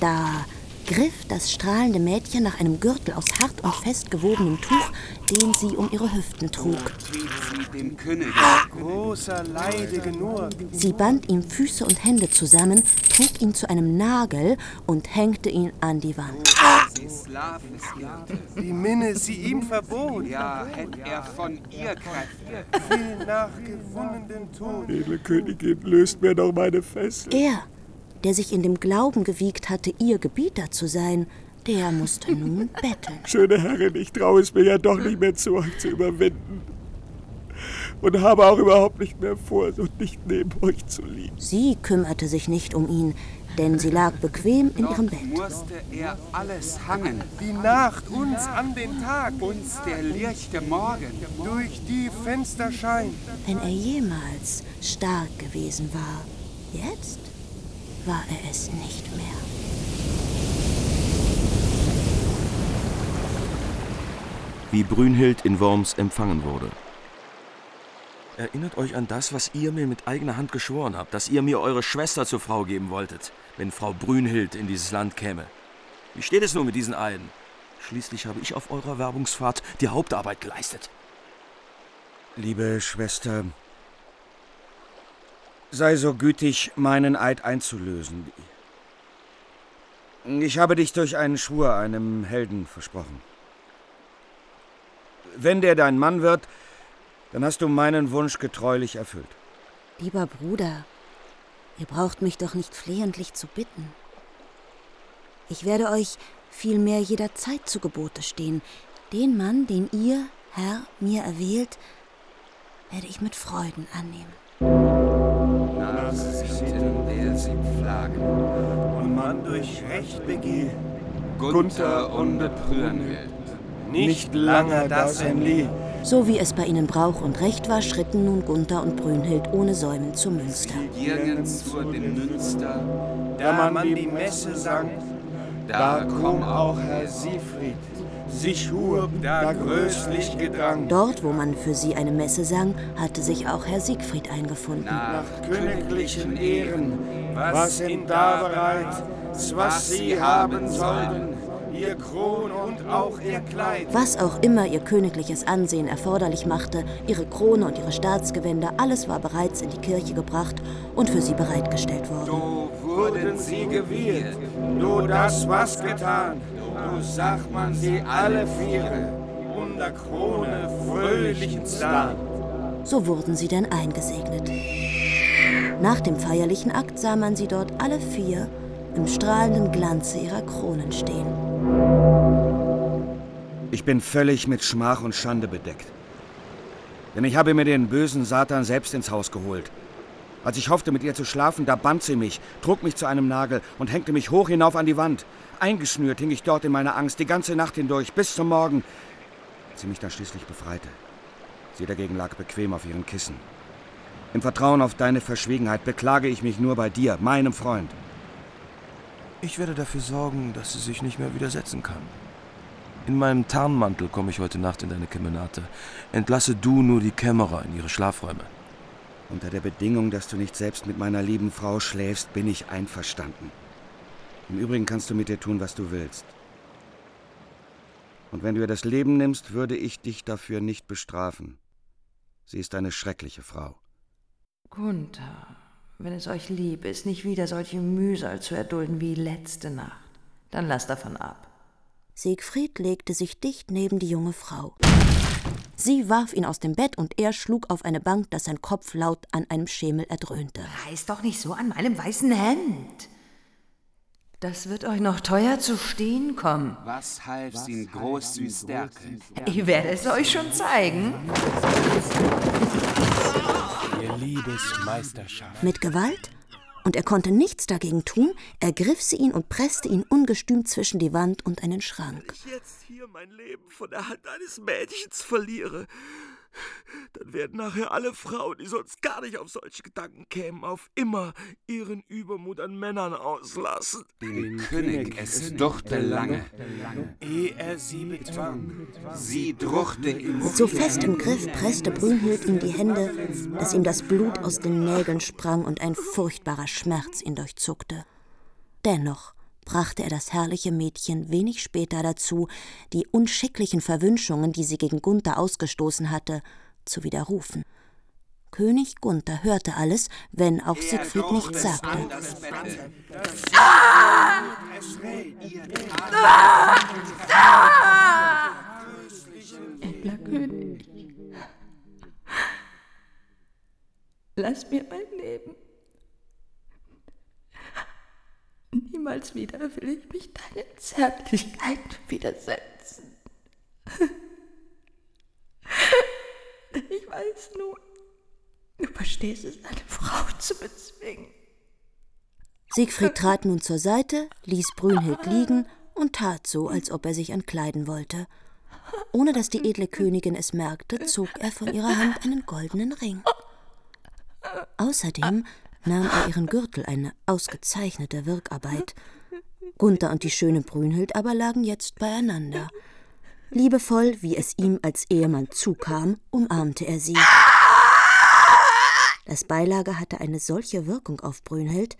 Da griff das strahlende Mädchen nach einem Gürtel aus hart und fest gewobenem Tuch, den sie um ihre Hüften trug. Sie band ihm Füße und Hände zusammen, trug ihn zu einem Nagel und hängte ihn an die Wand. Die Minne sie ihm verbot. Ja, hätt er von ihr Kräfte. Viel nach gewonnenen Tod. Edle Königin, löst mir doch meine Fessel. Er, der sich in dem Glauben gewiegt hatte, ihr Gebieter zu sein, der musste nun betteln. Schöne Herrin, ich traue es mir ja doch nicht mehr zu, euch zu überwinden. Und habe auch überhaupt nicht mehr vor, so dicht neben euch zu liegen. Sie kümmerte sich nicht um ihn, denn sie lag bequem in ihrem Bett. Musste er alles hangen. Die Nacht uns an den Tag. Uns der lichte Morgen. Durch die Fenster scheint. Wenn er jemals stark gewesen war, jetzt war er es nicht mehr. wie Brünhild in Worms empfangen wurde. Erinnert euch an das, was ihr mir mit eigener Hand geschworen habt, dass ihr mir eure Schwester zur Frau geben wolltet, wenn Frau Brünhild in dieses Land käme. Wie steht es nun mit diesen Eiden? Schließlich habe ich auf eurer Werbungsfahrt die Hauptarbeit geleistet. Liebe Schwester, sei so gütig, meinen Eid einzulösen. Ich habe dich durch einen Schwur einem Helden versprochen. Wenn der dein Mann wird, dann hast du meinen Wunsch getreulich erfüllt. Lieber Bruder, ihr braucht mich doch nicht flehentlich zu bitten. Ich werde euch vielmehr jederzeit zu Gebote stehen. Den Mann, den ihr, Herr, mir erwählt, werde ich mit Freuden annehmen. Nachsichten der sie plagen, und man durch Recht begehe, Gunther und Brünnhild, nicht lange das entlieh. So wie es bei ihnen Brauch und Recht war, schritten nun Gunther und Brünnhild ohne Säumen zum Münster. Nirgends zu dem Münster, da man die Messe sang, da komm auch Herr Siegfried, sich hub da größlich Gedrang. Dort, wo man für sie eine Messe sang, hatte sich auch Herr Siegfried eingefunden. Nach königlichen Ehren, was sind da bereit, was sie haben sollten, ihr Kron und auch ihr Kleid. Was auch immer ihr königliches Ansehen erforderlich machte, ihre Krone und ihre Staatsgewänder, alles war bereits in die Kirche gebracht und für sie bereitgestellt worden. So wurden sie gewählt, du das was getan, du sagt man sie alle viere, unter Krone fröhlichen Stan. So wurden sie denn eingesegnet. Nach dem feierlichen Akt sah man sie dort alle vier im strahlenden Glanze ihrer Kronen stehen. Ich bin völlig mit Schmach und Schande bedeckt. Denn ich habe mir den bösen Satan selbst ins Haus geholt. Als ich hoffte, mit ihr zu schlafen, da band sie mich, trug mich zu einem Nagel und hängte mich hoch hinauf an die Wand. Eingeschnürt hing ich dort in meiner Angst die ganze Nacht hindurch, bis zum Morgen, als sie mich dann schließlich befreite. Sie dagegen lag bequem auf ihren Kissen. Im Vertrauen auf deine Verschwiegenheit beklage ich mich nur bei dir, meinem Freund. Ich werde dafür sorgen, dass sie sich nicht mehr widersetzen kann. In meinem Tarnmantel komme ich heute Nacht in deine Kemenate. Entlasse du nur die Kämmerer in ihre Schlafräume. Unter der Bedingung, dass du nicht selbst mit meiner lieben Frau schläfst, bin ich einverstanden. Im Übrigen kannst du mit ihr tun, was du willst. Und wenn du ihr das Leben nimmst, würde ich dich dafür nicht bestrafen. Sie ist eine schreckliche Frau. Gunther, wenn es euch lieb ist, nicht wieder solche Mühsal zu erdulden wie letzte Nacht, dann lasst davon ab. Siegfried legte sich dicht neben die junge Frau. Sie warf ihn aus dem Bett und er schlug auf eine Bank, dass sein Kopf laut an einem Schemel erdröhnte. Reiß doch nicht so an meinem weißen Hemd. Das wird euch noch teuer zu stehen kommen. Was half in groß Stärke? Ich werde es euch schon zeigen. Ihr Liebesmeisterschaft. Mit Gewalt? Und er konnte nichts dagegen tun, ergriff sie ihn und presste ihn ungestüm zwischen die Wand und einen Schrank. ich jetzt hier mein Leben von der Hand eines Mädchens verliere, dann werden nachher alle Frauen, die sonst gar nicht auf solche Gedanken kämen, auf immer ihren Übermut an Männern auslassen. Den König es duchte lange, ehe er sie bezwang. sie druchte im So fest im Griff presste Brünnhild ihm die Hände, dass ihm das Blut aus den Nägeln sprang und ein furchtbarer Schmerz ihn durchzuckte. Dennoch brachte er das herrliche Mädchen wenig später dazu, die unschicklichen Verwünschungen, die sie gegen Gunther ausgestoßen hatte, zu widerrufen. König Gunther hörte alles, wenn auch Siegfried nichts sagte. Edler König, lass mir mein Leben. Niemals wieder will ich mich deinen Zärtlichkeiten widersetzen. Ich weiß nun, du verstehst es, eine Frau zu bezwingen. Siegfried trat nun zur Seite, ließ Brünnhild liegen und tat so, als ob er sich entkleiden wollte. Ohne dass die edle Königin es merkte, zog er von ihrer Hand einen goldenen Ring. Außerdem nahm er ihren Gürtel, eine ausgezeichnete Wirkarbeit. Gunther und die schöne Brünnhild aber lagen jetzt beieinander. Liebevoll, wie es ihm als Ehemann zukam, umarmte er sie. Das Beilager hatte eine solche Wirkung auf Brünnhild,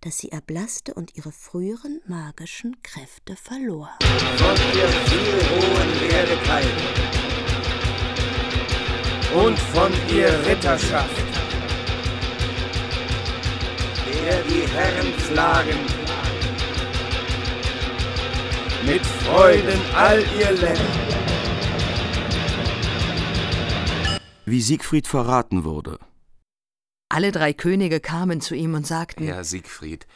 dass sie erblasste und ihre früheren magischen Kräfte verlor. Von ihr viel hohen Werdekeit und von ihr Ritterschaft, der die Herren pflagen, mit Freuden all ihr Länder. Wie Siegfried verraten wurde. Alle drei Könige kamen zu ihm und sagten: Herr Siegfried,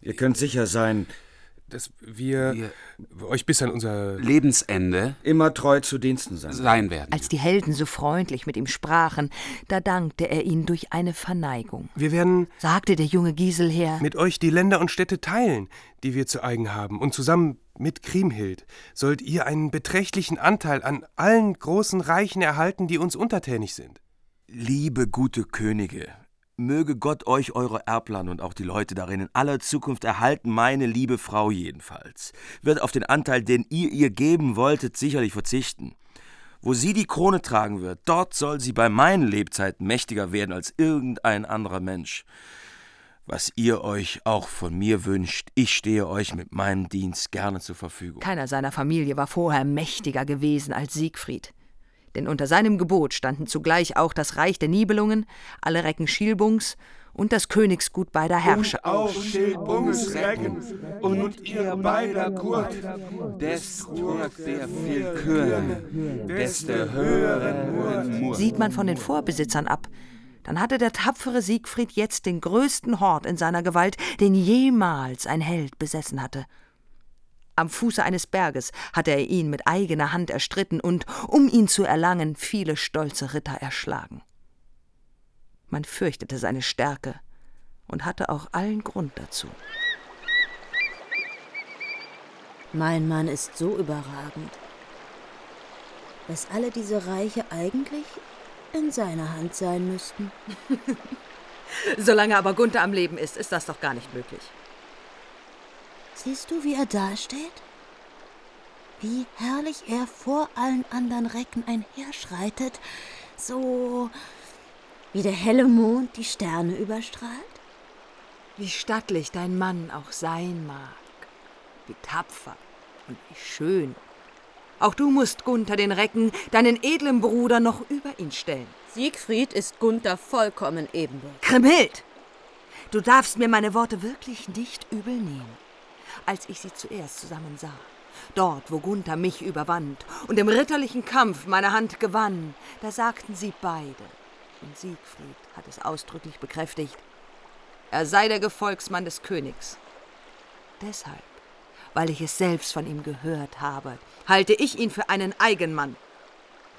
Ihr könnt sicher sein, dass wir, euch bis an unser Lebensende immer treu zu Diensten sein. sein werden. Als die Helden so freundlich mit ihm sprachen, da dankte er ihnen durch eine Verneigung. Wir werden, sagte der junge Giselher, mit euch die Länder und Städte teilen, die wir zu eigen haben, und zusammen mit Kriemhild sollt ihr einen beträchtlichen Anteil an allen großen Reichen erhalten, die uns untertänig sind. Liebe gute Könige, möge Gott euch eure Erbland und auch die Leute darin in aller Zukunft erhalten, meine liebe Frau jedenfalls, wird auf den Anteil, den ihr ihr geben wolltet, sicherlich verzichten. Wo sie die Krone tragen wird, dort soll sie bei meinen Lebzeiten mächtiger werden als irgendein anderer Mensch. Was ihr euch auch von mir wünscht, ich stehe euch mit meinem Dienst gerne zur Verfügung. Keiner seiner Familie war vorher mächtiger gewesen als Siegfried denn unter seinem Gebot standen zugleich auch das Reich der Nibelungen, alle Recken Schilbungs und das Königsgut beider Herrscher. Und auch Schilbungs Recken und ihr beider Gurt, des trug der viel Kürne, des der höheren Mur. Sieht man von den Vorbesitzern ab, dann hatte der tapfere Siegfried jetzt den größten Hort in seiner Gewalt, den jemals ein Held besessen hatte. Am Fuße eines Berges hatte er ihn mit eigener Hand erstritten und, um ihn zu erlangen, viele stolze Ritter erschlagen. Man fürchtete seine Stärke und hatte auch allen Grund dazu. Mein Mann ist so überragend, dass alle diese Reiche eigentlich in seiner Hand sein müssten. Solange aber Gunther am Leben ist, ist das doch gar nicht möglich. Siehst du, wie er dasteht? Wie herrlich er vor allen anderen Recken einherschreitet, so wie der helle Mond die Sterne überstrahlt? Wie stattlich dein Mann auch sein mag, wie tapfer und wie schön. Auch du musst Gunther den Recken, deinen edlen Bruder, noch über ihn stellen. Siegfried ist Gunther vollkommen ebenbürtig. Kriemhild! Du darfst mir meine Worte wirklich nicht übel nehmen als ich sie zuerst zusammen sah. Dort, wo Gunther mich überwand und im ritterlichen Kampf meine Hand gewann, da sagten sie beide, und Siegfried hat es ausdrücklich bekräftigt, er sei der Gefolgsmann des Königs. Deshalb, weil ich es selbst von ihm gehört habe, halte ich ihn für einen Eigenmann.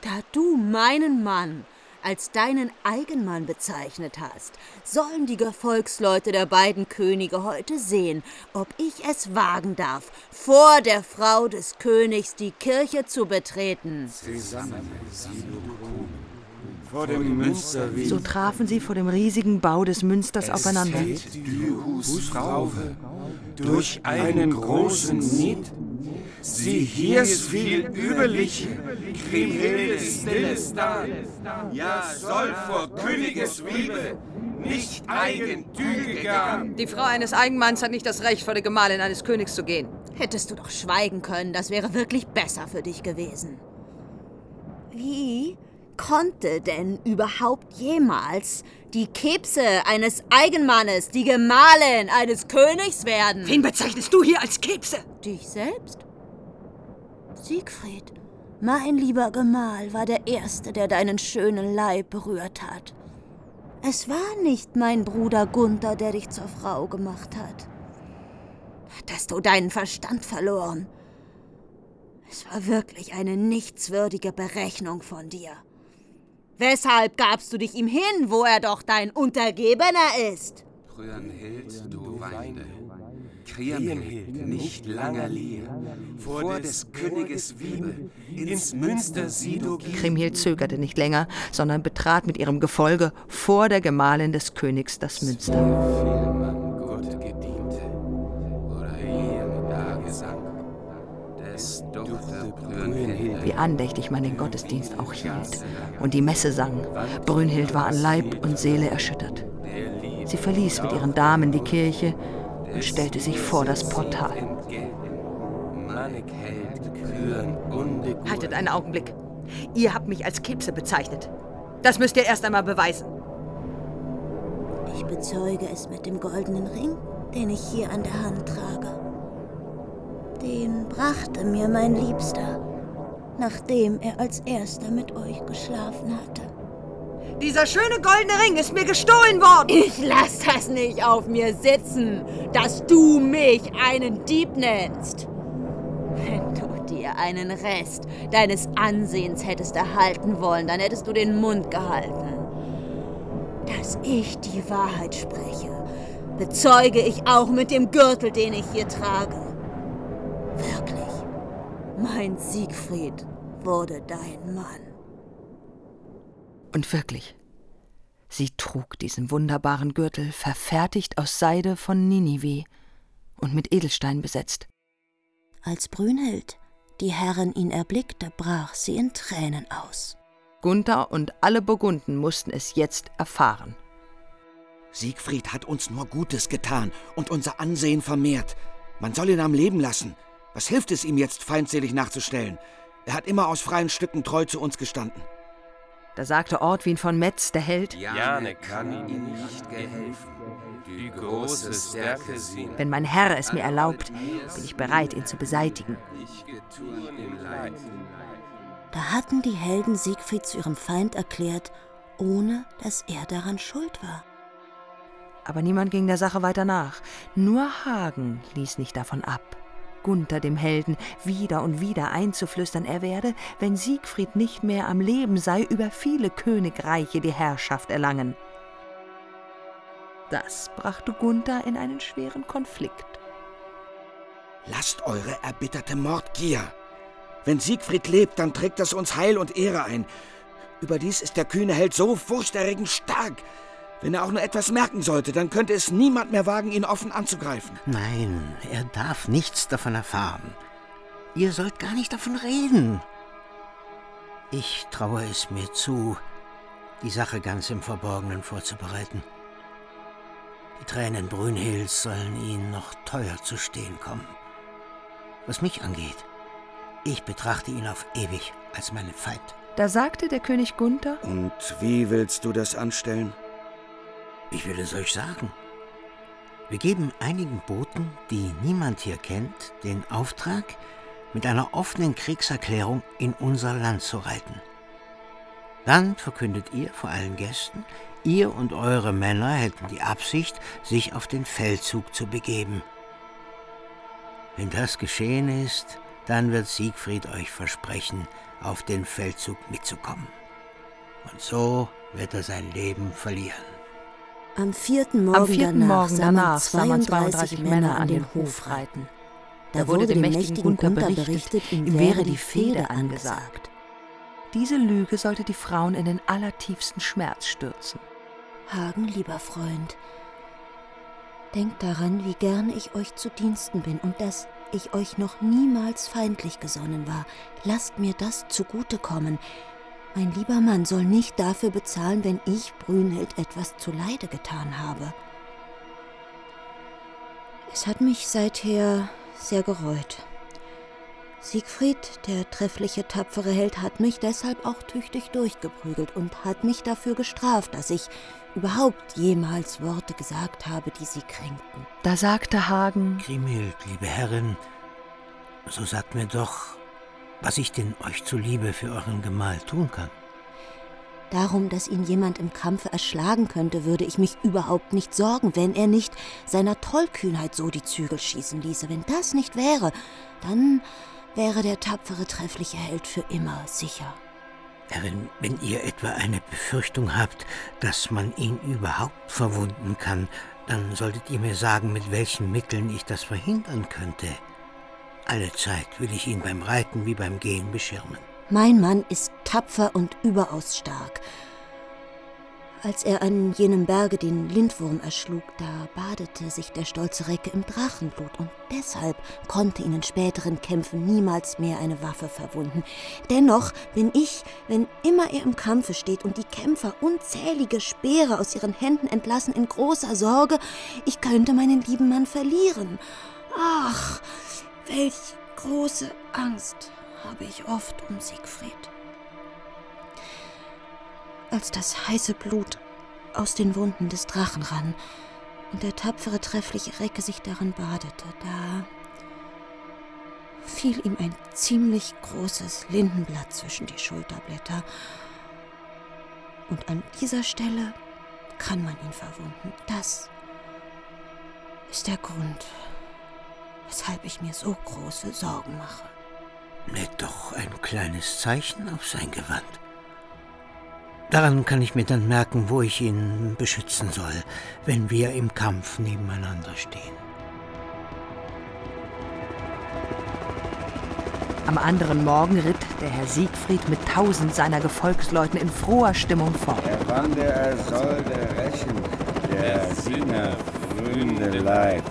Da du meinen Mann als deinen Eigenmann bezeichnet hast, sollen die Gefolgsleute der beiden Könige heute sehen, ob ich es wagen darf, vor der Frau des Königs die Kirche zu betreten. Zusammen, Münster So trafen sie vor dem riesigen Bau des Münsters es aufeinander. durch einen großen Niet. Sie hier ist viel üblich, Kriemhilde stilles da. Ja, soll vor Königes Wiebe nicht eigentüge gern. Die Frau eines Eigenmanns hat nicht das Recht, vor der Gemahlin eines Königs zu gehen. Hättest du doch schweigen können, das wäre wirklich besser für dich gewesen. Wie konnte denn überhaupt jemals die Kebse eines Eigenmannes die Gemahlin eines Königs werden? Wen bezeichnest du hier als Kebse? Dich selbst? Siegfried, mein lieber Gemahl war der Erste, der deinen schönen Leib berührt hat. Es war nicht mein Bruder Gunther, der dich zur Frau gemacht hat. Hattest du deinen Verstand verloren? Es war wirklich eine nichtswürdige Berechnung von dir. Weshalb gabst du dich ihm hin, wo er doch dein Untergebener ist? Brünnhild, du Weide, Kriemhild, nicht langer leer, vor des Königes Wiebe, ins Münster sieh du geh. Kriemhild zögerte nicht länger, sondern betrat mit ihrem Gefolge vor der Gemahlin des Königs das Münster. Viel man Gott gediente, oder gesank, des Tochter Brünnhild wie andächtig man den Gottesdienst auch hielt und die Messe sang. Brünnhild war an Leib und Seele erschüttert. Sie verließ mit ihren Damen die Kirche und stellte sich vor das Portal. Haltet einen Augenblick. Ihr habt mich als Kebse bezeichnet. Das müsst ihr erst einmal beweisen. Ich bezeuge es mit dem goldenen Ring, den ich hier an der Hand trage. Den brachte mir mein Liebster, nachdem er als erster mit euch geschlafen hatte. Dieser schöne goldene Ring ist mir gestohlen worden. Ich lass das nicht auf mir sitzen, dass du mich einen Dieb nennst. Wenn du dir einen Rest deines Ansehens hättest erhalten wollen, dann hättest du den Mund gehalten. Dass ich die Wahrheit spreche, bezeuge ich auch mit dem Gürtel, den ich hier trage. Wirklich, mein Siegfried wurde dein Mann. Und wirklich, sie trug diesen wunderbaren Gürtel, verfertigt aus Seide von Ninive und mit Edelstein besetzt. Als Brünnhild die Herrin ihn erblickte, brach sie in Tränen aus. Gunther und alle Burgunden mussten es jetzt erfahren. Siegfried hat uns nur Gutes getan und unser Ansehen vermehrt. Man soll ihn am Leben lassen. Was hilft es ihm jetzt, feindselig nachzustellen? Er hat immer aus freien Stücken treu zu uns gestanden. Da sagte Ortwin von Metz, der Held, Jane kann ihm nicht gehelfen. Die große Stärke sehen. wenn mein Herr es mir erlaubt, bin ich bereit, ihn zu beseitigen. Ich getue ihm Leid. Da hatten die Helden Siegfried zu ihrem Feind erklärt, ohne dass er daran schuld war. Aber niemand ging der Sache weiter nach. Nur Hagen ließ nicht davon ab. Gunther dem Helden wieder und wieder einzuflüstern, er werde, wenn Siegfried nicht mehr am Leben sei, über viele Königreiche die Herrschaft erlangen. Das brachte Gunther in einen schweren Konflikt. Lasst eure erbitterte Mordgier. Wenn Siegfried lebt, dann trägt das uns Heil und Ehre ein. Überdies ist der kühne Held so furchterregend stark. Wenn er auch nur etwas merken sollte, dann könnte es niemand mehr wagen, ihn offen anzugreifen. Nein, er darf nichts davon erfahren. Ihr sollt gar nicht davon reden. Ich traue es mir zu, die Sache ganz im Verborgenen vorzubereiten. Die Tränen Brünnhilds sollen ihnen noch teuer zu stehen kommen. Was mich angeht, ich betrachte ihn auf ewig als meinen Feind. Da sagte der König Gunther, Und wie willst du das anstellen? Ich will es euch sagen. Wir geben einigen Boten, die niemand hier kennt, den Auftrag, mit einer offenen Kriegserklärung in unser Land zu reiten. Dann verkündet ihr vor allen Gästen, ihr und eure Männer hätten die Absicht, sich auf den Feldzug zu begeben. Wenn das geschehen ist, dann wird Siegfried euch versprechen, auf den Feldzug mitzukommen. Und so wird er sein Leben verlieren. Am vierten Morgen, Am vierten danach, Morgen sah man danach sah man 32 Männer an den Hof reiten. Da wurde dem mächtigen Gunther berichtet, ihm wäre die Fehde angesagt. Diese Lüge sollte die Frauen in den allertiefsten Schmerz stürzen. Hagen, lieber Freund, denkt daran, wie gern ich euch zu Diensten bin und dass ich euch noch niemals feindlich gesonnen war. Lasst mir das zugutekommen. Mein lieber Mann soll nicht dafür bezahlen, wenn ich Brünnhild etwas zuleide getan habe. Es hat mich seither sehr gereut. Siegfried, der treffliche, tapfere Held, hat mich deshalb auch tüchtig durchgeprügelt und hat mich dafür gestraft, dass ich überhaupt jemals Worte gesagt habe, die sie kränkten. Da sagte Hagen, Kriemhild, liebe Herrin, so sagt mir doch, was ich denn euch zuliebe für euren Gemahl tun kann. Darum, dass ihn jemand im Kampfe erschlagen könnte, würde ich mich überhaupt nicht sorgen, wenn er nicht seiner Tollkühnheit so die Zügel schießen ließe. Wenn das nicht wäre, dann wäre der tapfere, treffliche Held für immer sicher. Herrin, wenn ihr etwa eine Befürchtung habt, dass man ihn überhaupt verwunden kann, dann solltet ihr mir sagen, mit welchen Mitteln ich das verhindern könnte. Alle Zeit will ich ihn beim Reiten wie beim Gehen beschirmen. Mein Mann ist tapfer und überaus stark. Als er an jenem Berge den Lindwurm erschlug, da badete sich der stolze Recke im Drachenblut und deshalb konnte ihn in späteren Kämpfen niemals mehr eine Waffe verwunden. Dennoch bin ich, wenn immer er im Kampfe steht und die Kämpfer unzählige Speere aus ihren Händen entlassen, in großer Sorge, ich könnte meinen lieben Mann verlieren. Ach, welch große Angst habe ich oft um Siegfried als das heiße Blut aus den Wunden des Drachen rann und der tapfere, treffliche Recke sich darin badete, da fiel ihm ein ziemlich großes Lindenblatt zwischen die Schulterblätter. Und an dieser Stelle kann man ihn verwunden. Das ist der Grund, weshalb ich mir so große Sorgen mache. Näht doch ein kleines Zeichen auf sein Gewand. Daran kann ich mir dann merken, wo ich ihn beschützen soll, wenn wir im Kampf nebeneinander stehen. Am anderen Morgen ritt der Herr Siegfried mit tausend seiner Gefolgsleuten in froher Stimmung fort. Der Wanderer soll der rächen, der Sieger frühende Leid.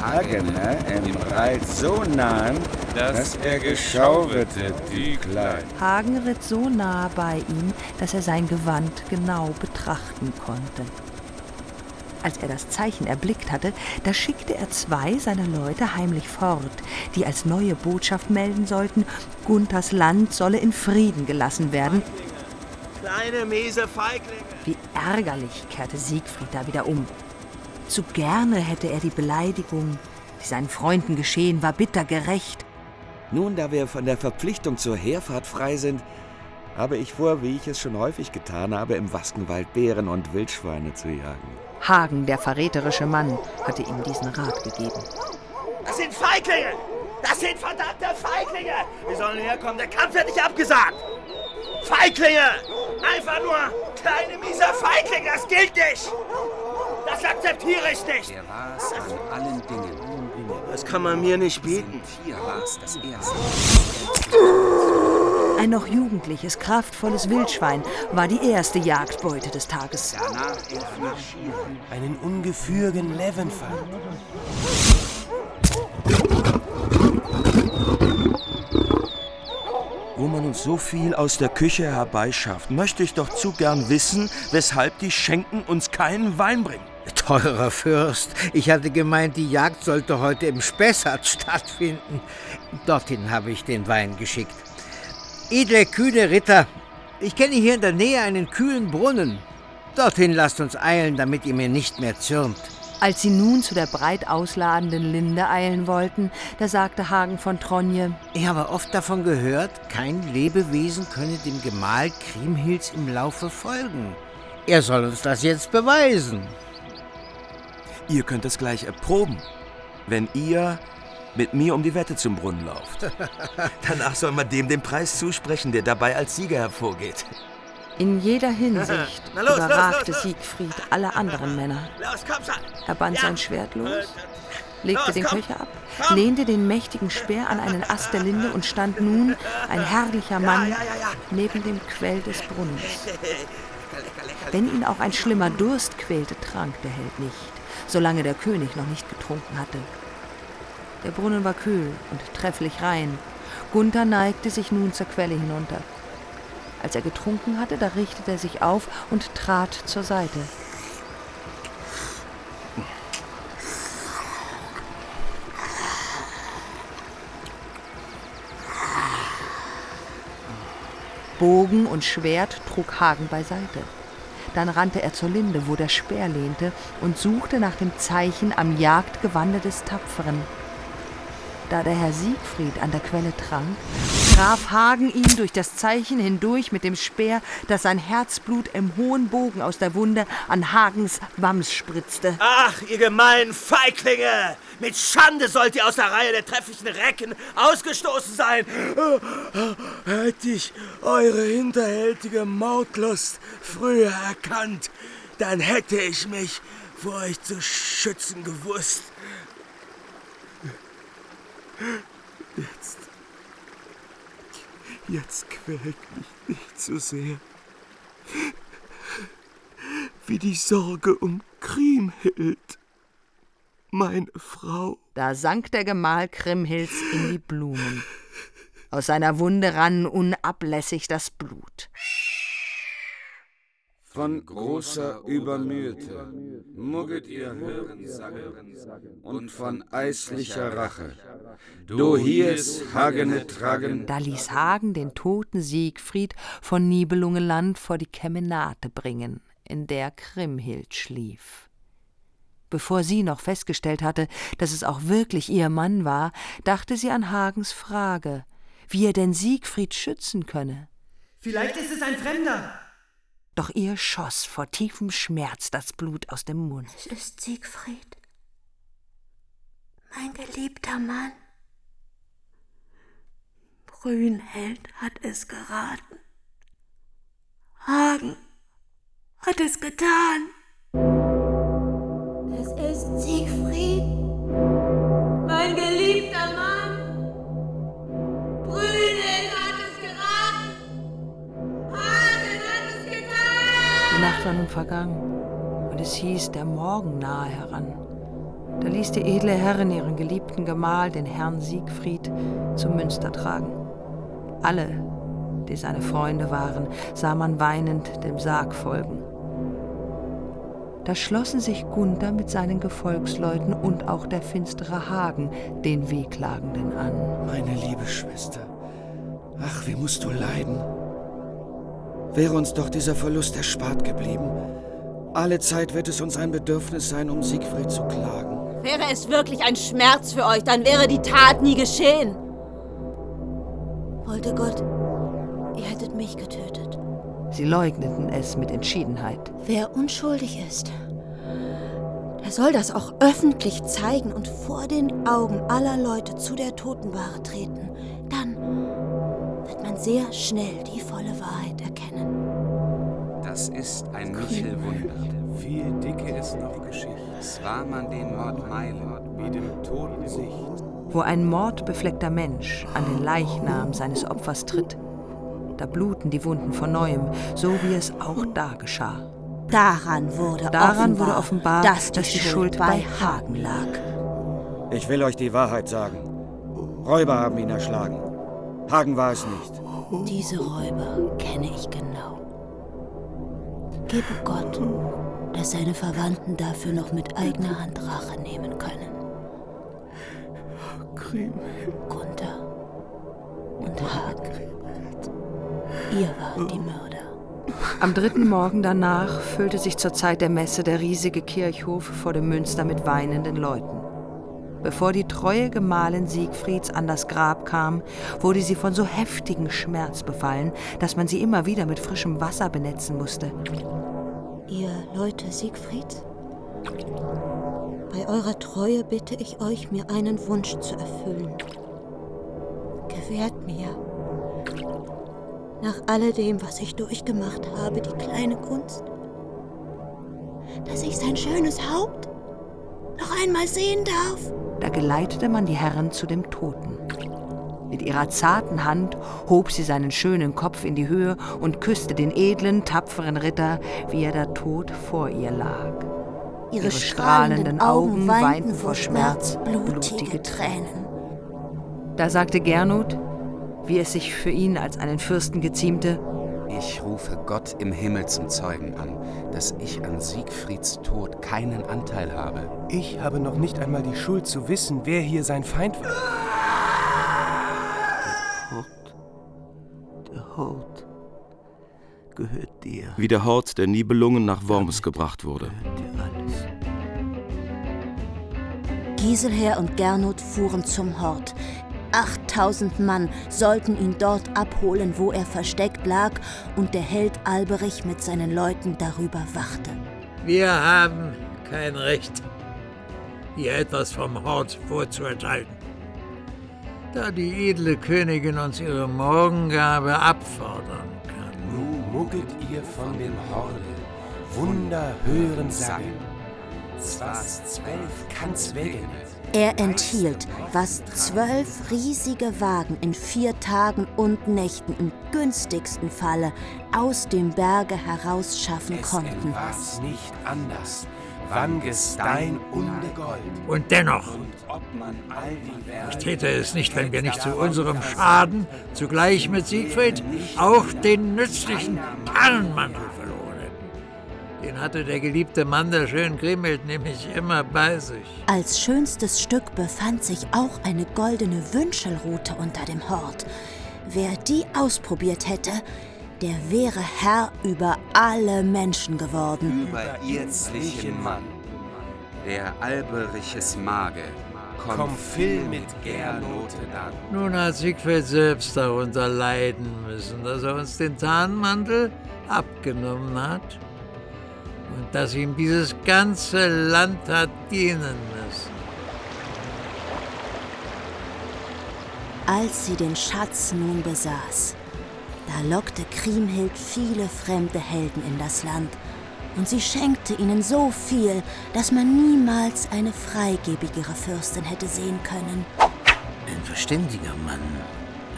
Hagener im Reit so nahen, dass er geschaurete die Kleid. Hagen ritt so nah bei ihm, dass er sein Gewand genau betrachten konnte. Als er das Zeichen erblickt hatte, da schickte er zwei seiner Leute heimlich fort, die als neue Botschaft melden sollten, Gunthers Land solle in Frieden gelassen werden. Kleine miese Feiglinge! Wie ärgerlich kehrte Siegfried da wieder um. Zu gerne hätte er die Beleidigung, die seinen Freunden geschehen war, bitter gerecht. Nun, da wir von der Verpflichtung zur Heerfahrt frei sind, habe ich vor, wie ich es schon häufig getan habe, im Waskenwald Bären und Wildschweine zu jagen. Hagen, der verräterische Mann, hatte ihm diesen Rat gegeben. Das sind Feiglinge! Das sind verdammte Feiglinge! Wir sollen herkommen, der Kampf wird nicht abgesagt! Feiglinge! Einfach nur kleine mieser Feiglinge, das gilt nicht! Das akzeptiere ich nicht! Er war es an allen Dingen. Das kann man mir nicht bieten. Hier war es das Erste. Ein noch jugendliches, kraftvolles Wildschwein war die erste Jagdbeute des Tages. Danach marschieren. Einen ungefürgen Levenfall. Wo man uns so viel aus der Küche herbeischafft, möchte ich doch zu gern wissen, weshalb die Schenken uns keinen Wein bringen. Teurer Fürst, ich hatte gemeint, die Jagd sollte heute im Spessart stattfinden. Dorthin habe ich den Wein geschickt. Edle, kühne Ritter, ich kenne hier in der Nähe einen kühlen Brunnen. Dorthin lasst uns eilen, damit ihr mir nicht mehr zürnt. Als sie nun zu der breit ausladenden Linde eilen wollten, da sagte Hagen von Tronje, Ich habe oft davon gehört, kein Lebewesen könne dem Gemahl Kriemhilds im Laufe folgen. Er soll uns das jetzt beweisen. Ihr könnt es gleich erproben, wenn ihr mit mir um die Wette zum Brunnen lauft. Danach soll man dem den Preis zusprechen, der dabei als Sieger hervorgeht. In jeder Hinsicht los, überragte los, los. Siegfried alle anderen Männer. Los, komm schon! Er band Ja. sein Schwert los, legte Los, den komm. Köcher ab, Komm. lehnte den mächtigen Speer an einen Ast der Linde und stand nun, ein herrlicher Mann, neben dem Quell des Brunnens. Wenn ihn auch ein schlimmer Durst quälte, trank der Held nicht, solange der König noch nicht getrunken hatte. Der Brunnen war kühl und trefflich rein. Gunther neigte sich nun zur Quelle hinunter. Als er getrunken hatte, da richtete er sich auf und trat zur Seite. Bogen und Schwert trug Hagen beiseite. Dann rannte er zur Linde, wo der Speer lehnte, und suchte nach dem Zeichen am Jagdgewande des Tapferen. Da der Herr Siegfried an der Quelle trank, traf Hagen ihn durch das Zeichen hindurch mit dem Speer, dass sein Herzblut im hohen Bogen aus der Wunde an Hagens Wams spritzte. Ach, ihr gemeinen Feiglinge! Mit Schande sollt ihr aus der Reihe der trefflichen Recken ausgestoßen sein! Hätte ich eure hinterhältige Mordlust früher erkannt, dann hätte ich mich vor euch zu schützen gewusst. Jetzt. Jetzt quält mich nicht so sehr. wie die Sorge um Kriemhild, meine Frau. Da sank der Gemahl Kriemhilds in die Blumen. Aus seiner Wunde rann unablässig das Blut. Von großer Übermühte mugget ihr Hörensagen und von eislicher Rache. Du hier's Hagene tragen. Da ließ Hagen den toten Siegfried von Nibelungenland vor die Kemenate bringen, in der Kriemhild schlief. Bevor sie noch festgestellt hatte, dass es auch wirklich ihr Mann war, dachte sie an Hagens Frage, wie er denn Siegfried schützen könne. Vielleicht ist es ein Fremder. Doch ihr schoss vor tiefem Schmerz das Blut aus dem Mund. Es ist Siegfried, mein geliebter Mann. Brünhild hat es geraten. Hagen hat es getan. Es ist Siegfried, Die Nacht war nun vergangen, und es hieß, der Morgen nahe heran. Da ließ die edle Herrin ihren geliebten Gemahl, den Herrn Siegfried, zum Münster tragen. Alle, die seine Freunde waren, sah man weinend dem Sarg folgen. Da schlossen sich Gunther mit seinen Gefolgsleuten und auch der finstere Hagen den Wehklagenden an. Meine liebe Schwester, ach, wie musst du leiden. Wäre uns doch dieser Verlust erspart geblieben. Alle Zeit wird es uns ein Bedürfnis sein, um Siegfried zu klagen. Wäre es wirklich ein Schmerz für euch, dann wäre die Tat nie geschehen. Wollte Gott, ihr hättet mich getötet. Sie leugneten es mit Entschiedenheit. Wer unschuldig ist, der soll das auch öffentlich zeigen und vor den Augen aller Leute zu der Totenware treten. Dann wird man sehr schnell die volle Wahrheit erkennen. Das ist ein Michelwunder. Viel Dicke ist noch Geschichte. Es war man den Mord meilen. Wie dem Toten Sicht. Wo ein mordbefleckter Mensch an den Leichnam seines Opfers tritt, da bluten die Wunden von neuem, so wie es auch da geschah. Daran wurde Daran offenbar, wurde offenbar, dass die, dass die Schuld, Schuld bei Hagen lag. Ich will euch die Wahrheit sagen. Räuber haben ihn erschlagen. Hagen war es nicht. Diese Räuber kenne ich genau. Gebe Gott, dass seine Verwandten dafür noch mit eigener Hand Rache nehmen können. Gunther und Hagen. Ihr wart die Mörder. Am dritten Morgen danach füllte sich zur Zeit der Messe der riesige Kirchhof vor dem Münster mit weinenden Leuten. Bevor die treue Gemahlin Siegfrieds an das Grab kam, wurde sie von so heftigem Schmerz befallen, dass man sie immer wieder mit frischem Wasser benetzen musste. Ihr Leute Siegfrieds? Bei eurer Treue bitte ich euch, mir einen Wunsch zu erfüllen. Gewährt mir, nach alledem, was ich durchgemacht habe, die kleine Gunst, dass ich sein schönes Haupt noch einmal sehen darf. Da geleitete man die Herren zu dem Toten. Mit ihrer zarten Hand hob sie seinen schönen Kopf in die Höhe und küsste den edlen, tapferen Ritter, wie er der Tod vor ihr lag. Ihre, strahlenden Augen weinten vor Schmerz blutige Tränen. Da sagte Gernot, wie es sich für ihn als einen Fürsten geziemte, Ich rufe Gott im Himmel zum Zeugen an, dass ich an Siegfrieds Tod keinen Anteil habe. Ich habe noch nicht einmal die Schuld zu wissen, wer hier sein Feind war. Der Hort gehört dir. Wie der Hort der Nibelungen nach Worms gebracht wurde. Giselher und Gernot fuhren zum Hort. 8000 Mann sollten ihn dort abholen, wo er versteckt lag, und der Held Alberich mit seinen Leuten darüber wachte. Wir haben kein Recht, hier etwas vom Hort vorzuenthalten. Da die edle Königin uns ihre Morgengabe abfordern kann. Nu muggelt ihr von dem Horde, Wunder hören sagen. Zwas zwölf kann's wegen, Er enthielt, was zwölf riesige Wagen in vier Tagen und Nächten im günstigsten Falle aus dem Berge herausschaffen konnten. Was nicht anders. Wann Gestein und Gold. Und dennoch, ich täte es nicht, wenn wir nicht zu unserem Schaden zugleich mit Siegfried auch den nützlichen Tarnmantel verloren hätten. Den hatte der geliebte Mann der schönen Grimhild nämlich immer bei sich. Als schönstes Stück befand sich auch eine goldene Wünschelrute unter dem Hort. Wer die ausprobiert hätte, der wäre Herr über alle Menschen geworden. Über irdlichen Mann, der alberiches Mage, komm fill mit Gärnote dann. Nun hat Siegfried selbst darunter leiden müssen, dass er uns den Tarnmantel abgenommen hat und dass ihm dieses ganze Land hat dienen müssen. Als sie den Schatz nun besaß, da lockte Kriemhild viele fremde Helden in das Land, und sie schenkte ihnen so viel, dass man niemals eine freigebigere Fürstin hätte sehen können. Ein verständiger Mann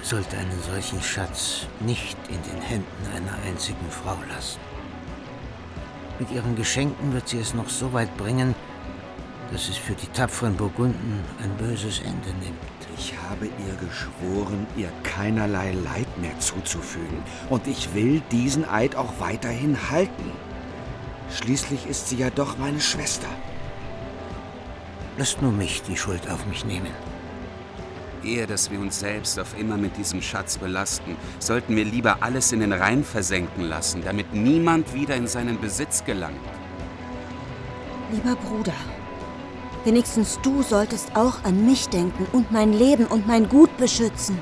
sollte einen solchen Schatz nicht in den Händen einer einzigen Frau lassen. Mit ihren Geschenken wird sie es noch so weit bringen, dass es für die tapferen Burgunden ein böses Ende nimmt. Ich habe ihr geschworen, ihr keinerlei Leid mehr zuzufügen. Und ich will diesen Eid auch weiterhin halten. Schließlich ist sie ja doch meine Schwester. Lasst nur mich die Schuld auf mich nehmen. Ehe dass wir uns selbst auf immer mit diesem Schatz belasten, sollten wir lieber alles in den Rhein versenken lassen, damit niemand wieder in seinen Besitz gelangt. Lieber Bruder, wenigstens du solltest auch an mich denken und mein Leben und mein Gut beschützen.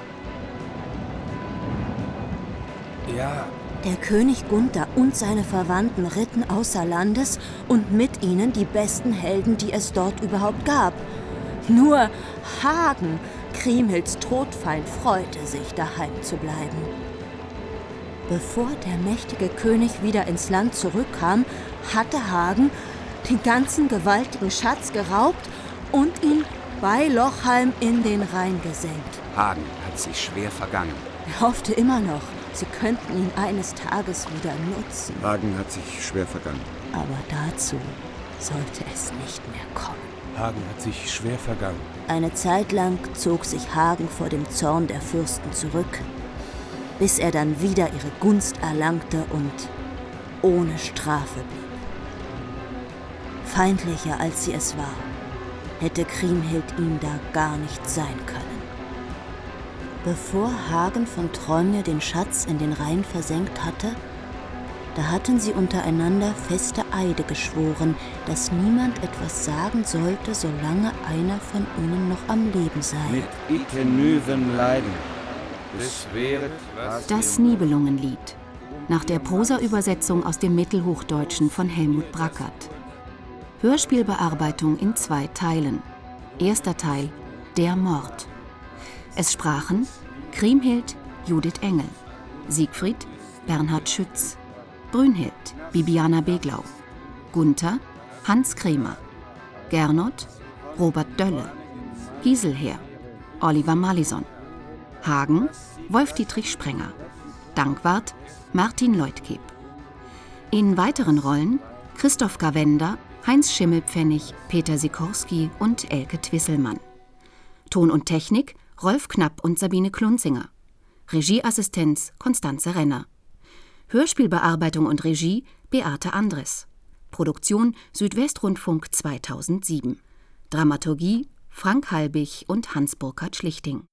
Ja, Der König Gunther und seine Verwandten ritten außer Landes und mit ihnen die besten Helden, die es dort überhaupt gab. Nur Hagen, Kriemhilds Todfeind, freute sich, daheim zu bleiben. Bevor der mächtige König wieder ins Land zurückkam, hatte Hagen den ganzen gewaltigen Schatz geraubt und ihn bei Lochheim in den Rhein gesenkt. Hagen hat sich schwer vergangen. Er hoffte immer noch, sie könnten ihn eines Tages wieder nutzen. Hagen hat sich schwer vergangen. Aber dazu sollte es nicht mehr kommen. Hagen hat sich schwer vergangen. Eine Zeit lang zog sich Hagen vor dem Zorn der Fürsten zurück, bis er dann wieder ihre Gunst erlangte und ohne Strafe blieb. Feindlicher als sie es war, hätte Kriemhild ihm da gar nicht sein können. Bevor Hagen von Tronje den Schatz in den Rhein versenkt hatte, da hatten sie untereinander feste Eide geschworen, dass niemand etwas sagen sollte, solange einer von ihnen noch am Leben sei. Mit Ikenüven leiden. Das Nibelungenlied. Nach der Prosa-Übersetzung aus dem Mittelhochdeutschen von Helmut Brackert. Hörspielbearbeitung in zwei Teilen. Erster Teil Der Mord. Es sprachen Kriemhild Judith Engel, Siegfried Bernhard Schütz, Brünhild Bibiana Beglau, Gunther Hans Kremer, Gernot Robert Dölle, Giselher Oliver Malison, Hagen Wolf-Dietrich Sprenger, Dankwart Martin Leutkeb. In weiteren Rollen Christoph Gawender, Heinz Schimmelpfennig, Peter Sikorski und Elke Twisselmann. Ton und Technik Rolf Knapp und Sabine Klunzinger. Regieassistenz Konstanze Renner. Hörspielbearbeitung und Regie Beate Andres. Produktion Südwestrundfunk 2007. Dramaturgie Frank Halbig und Hans-Burkhard Schlichting.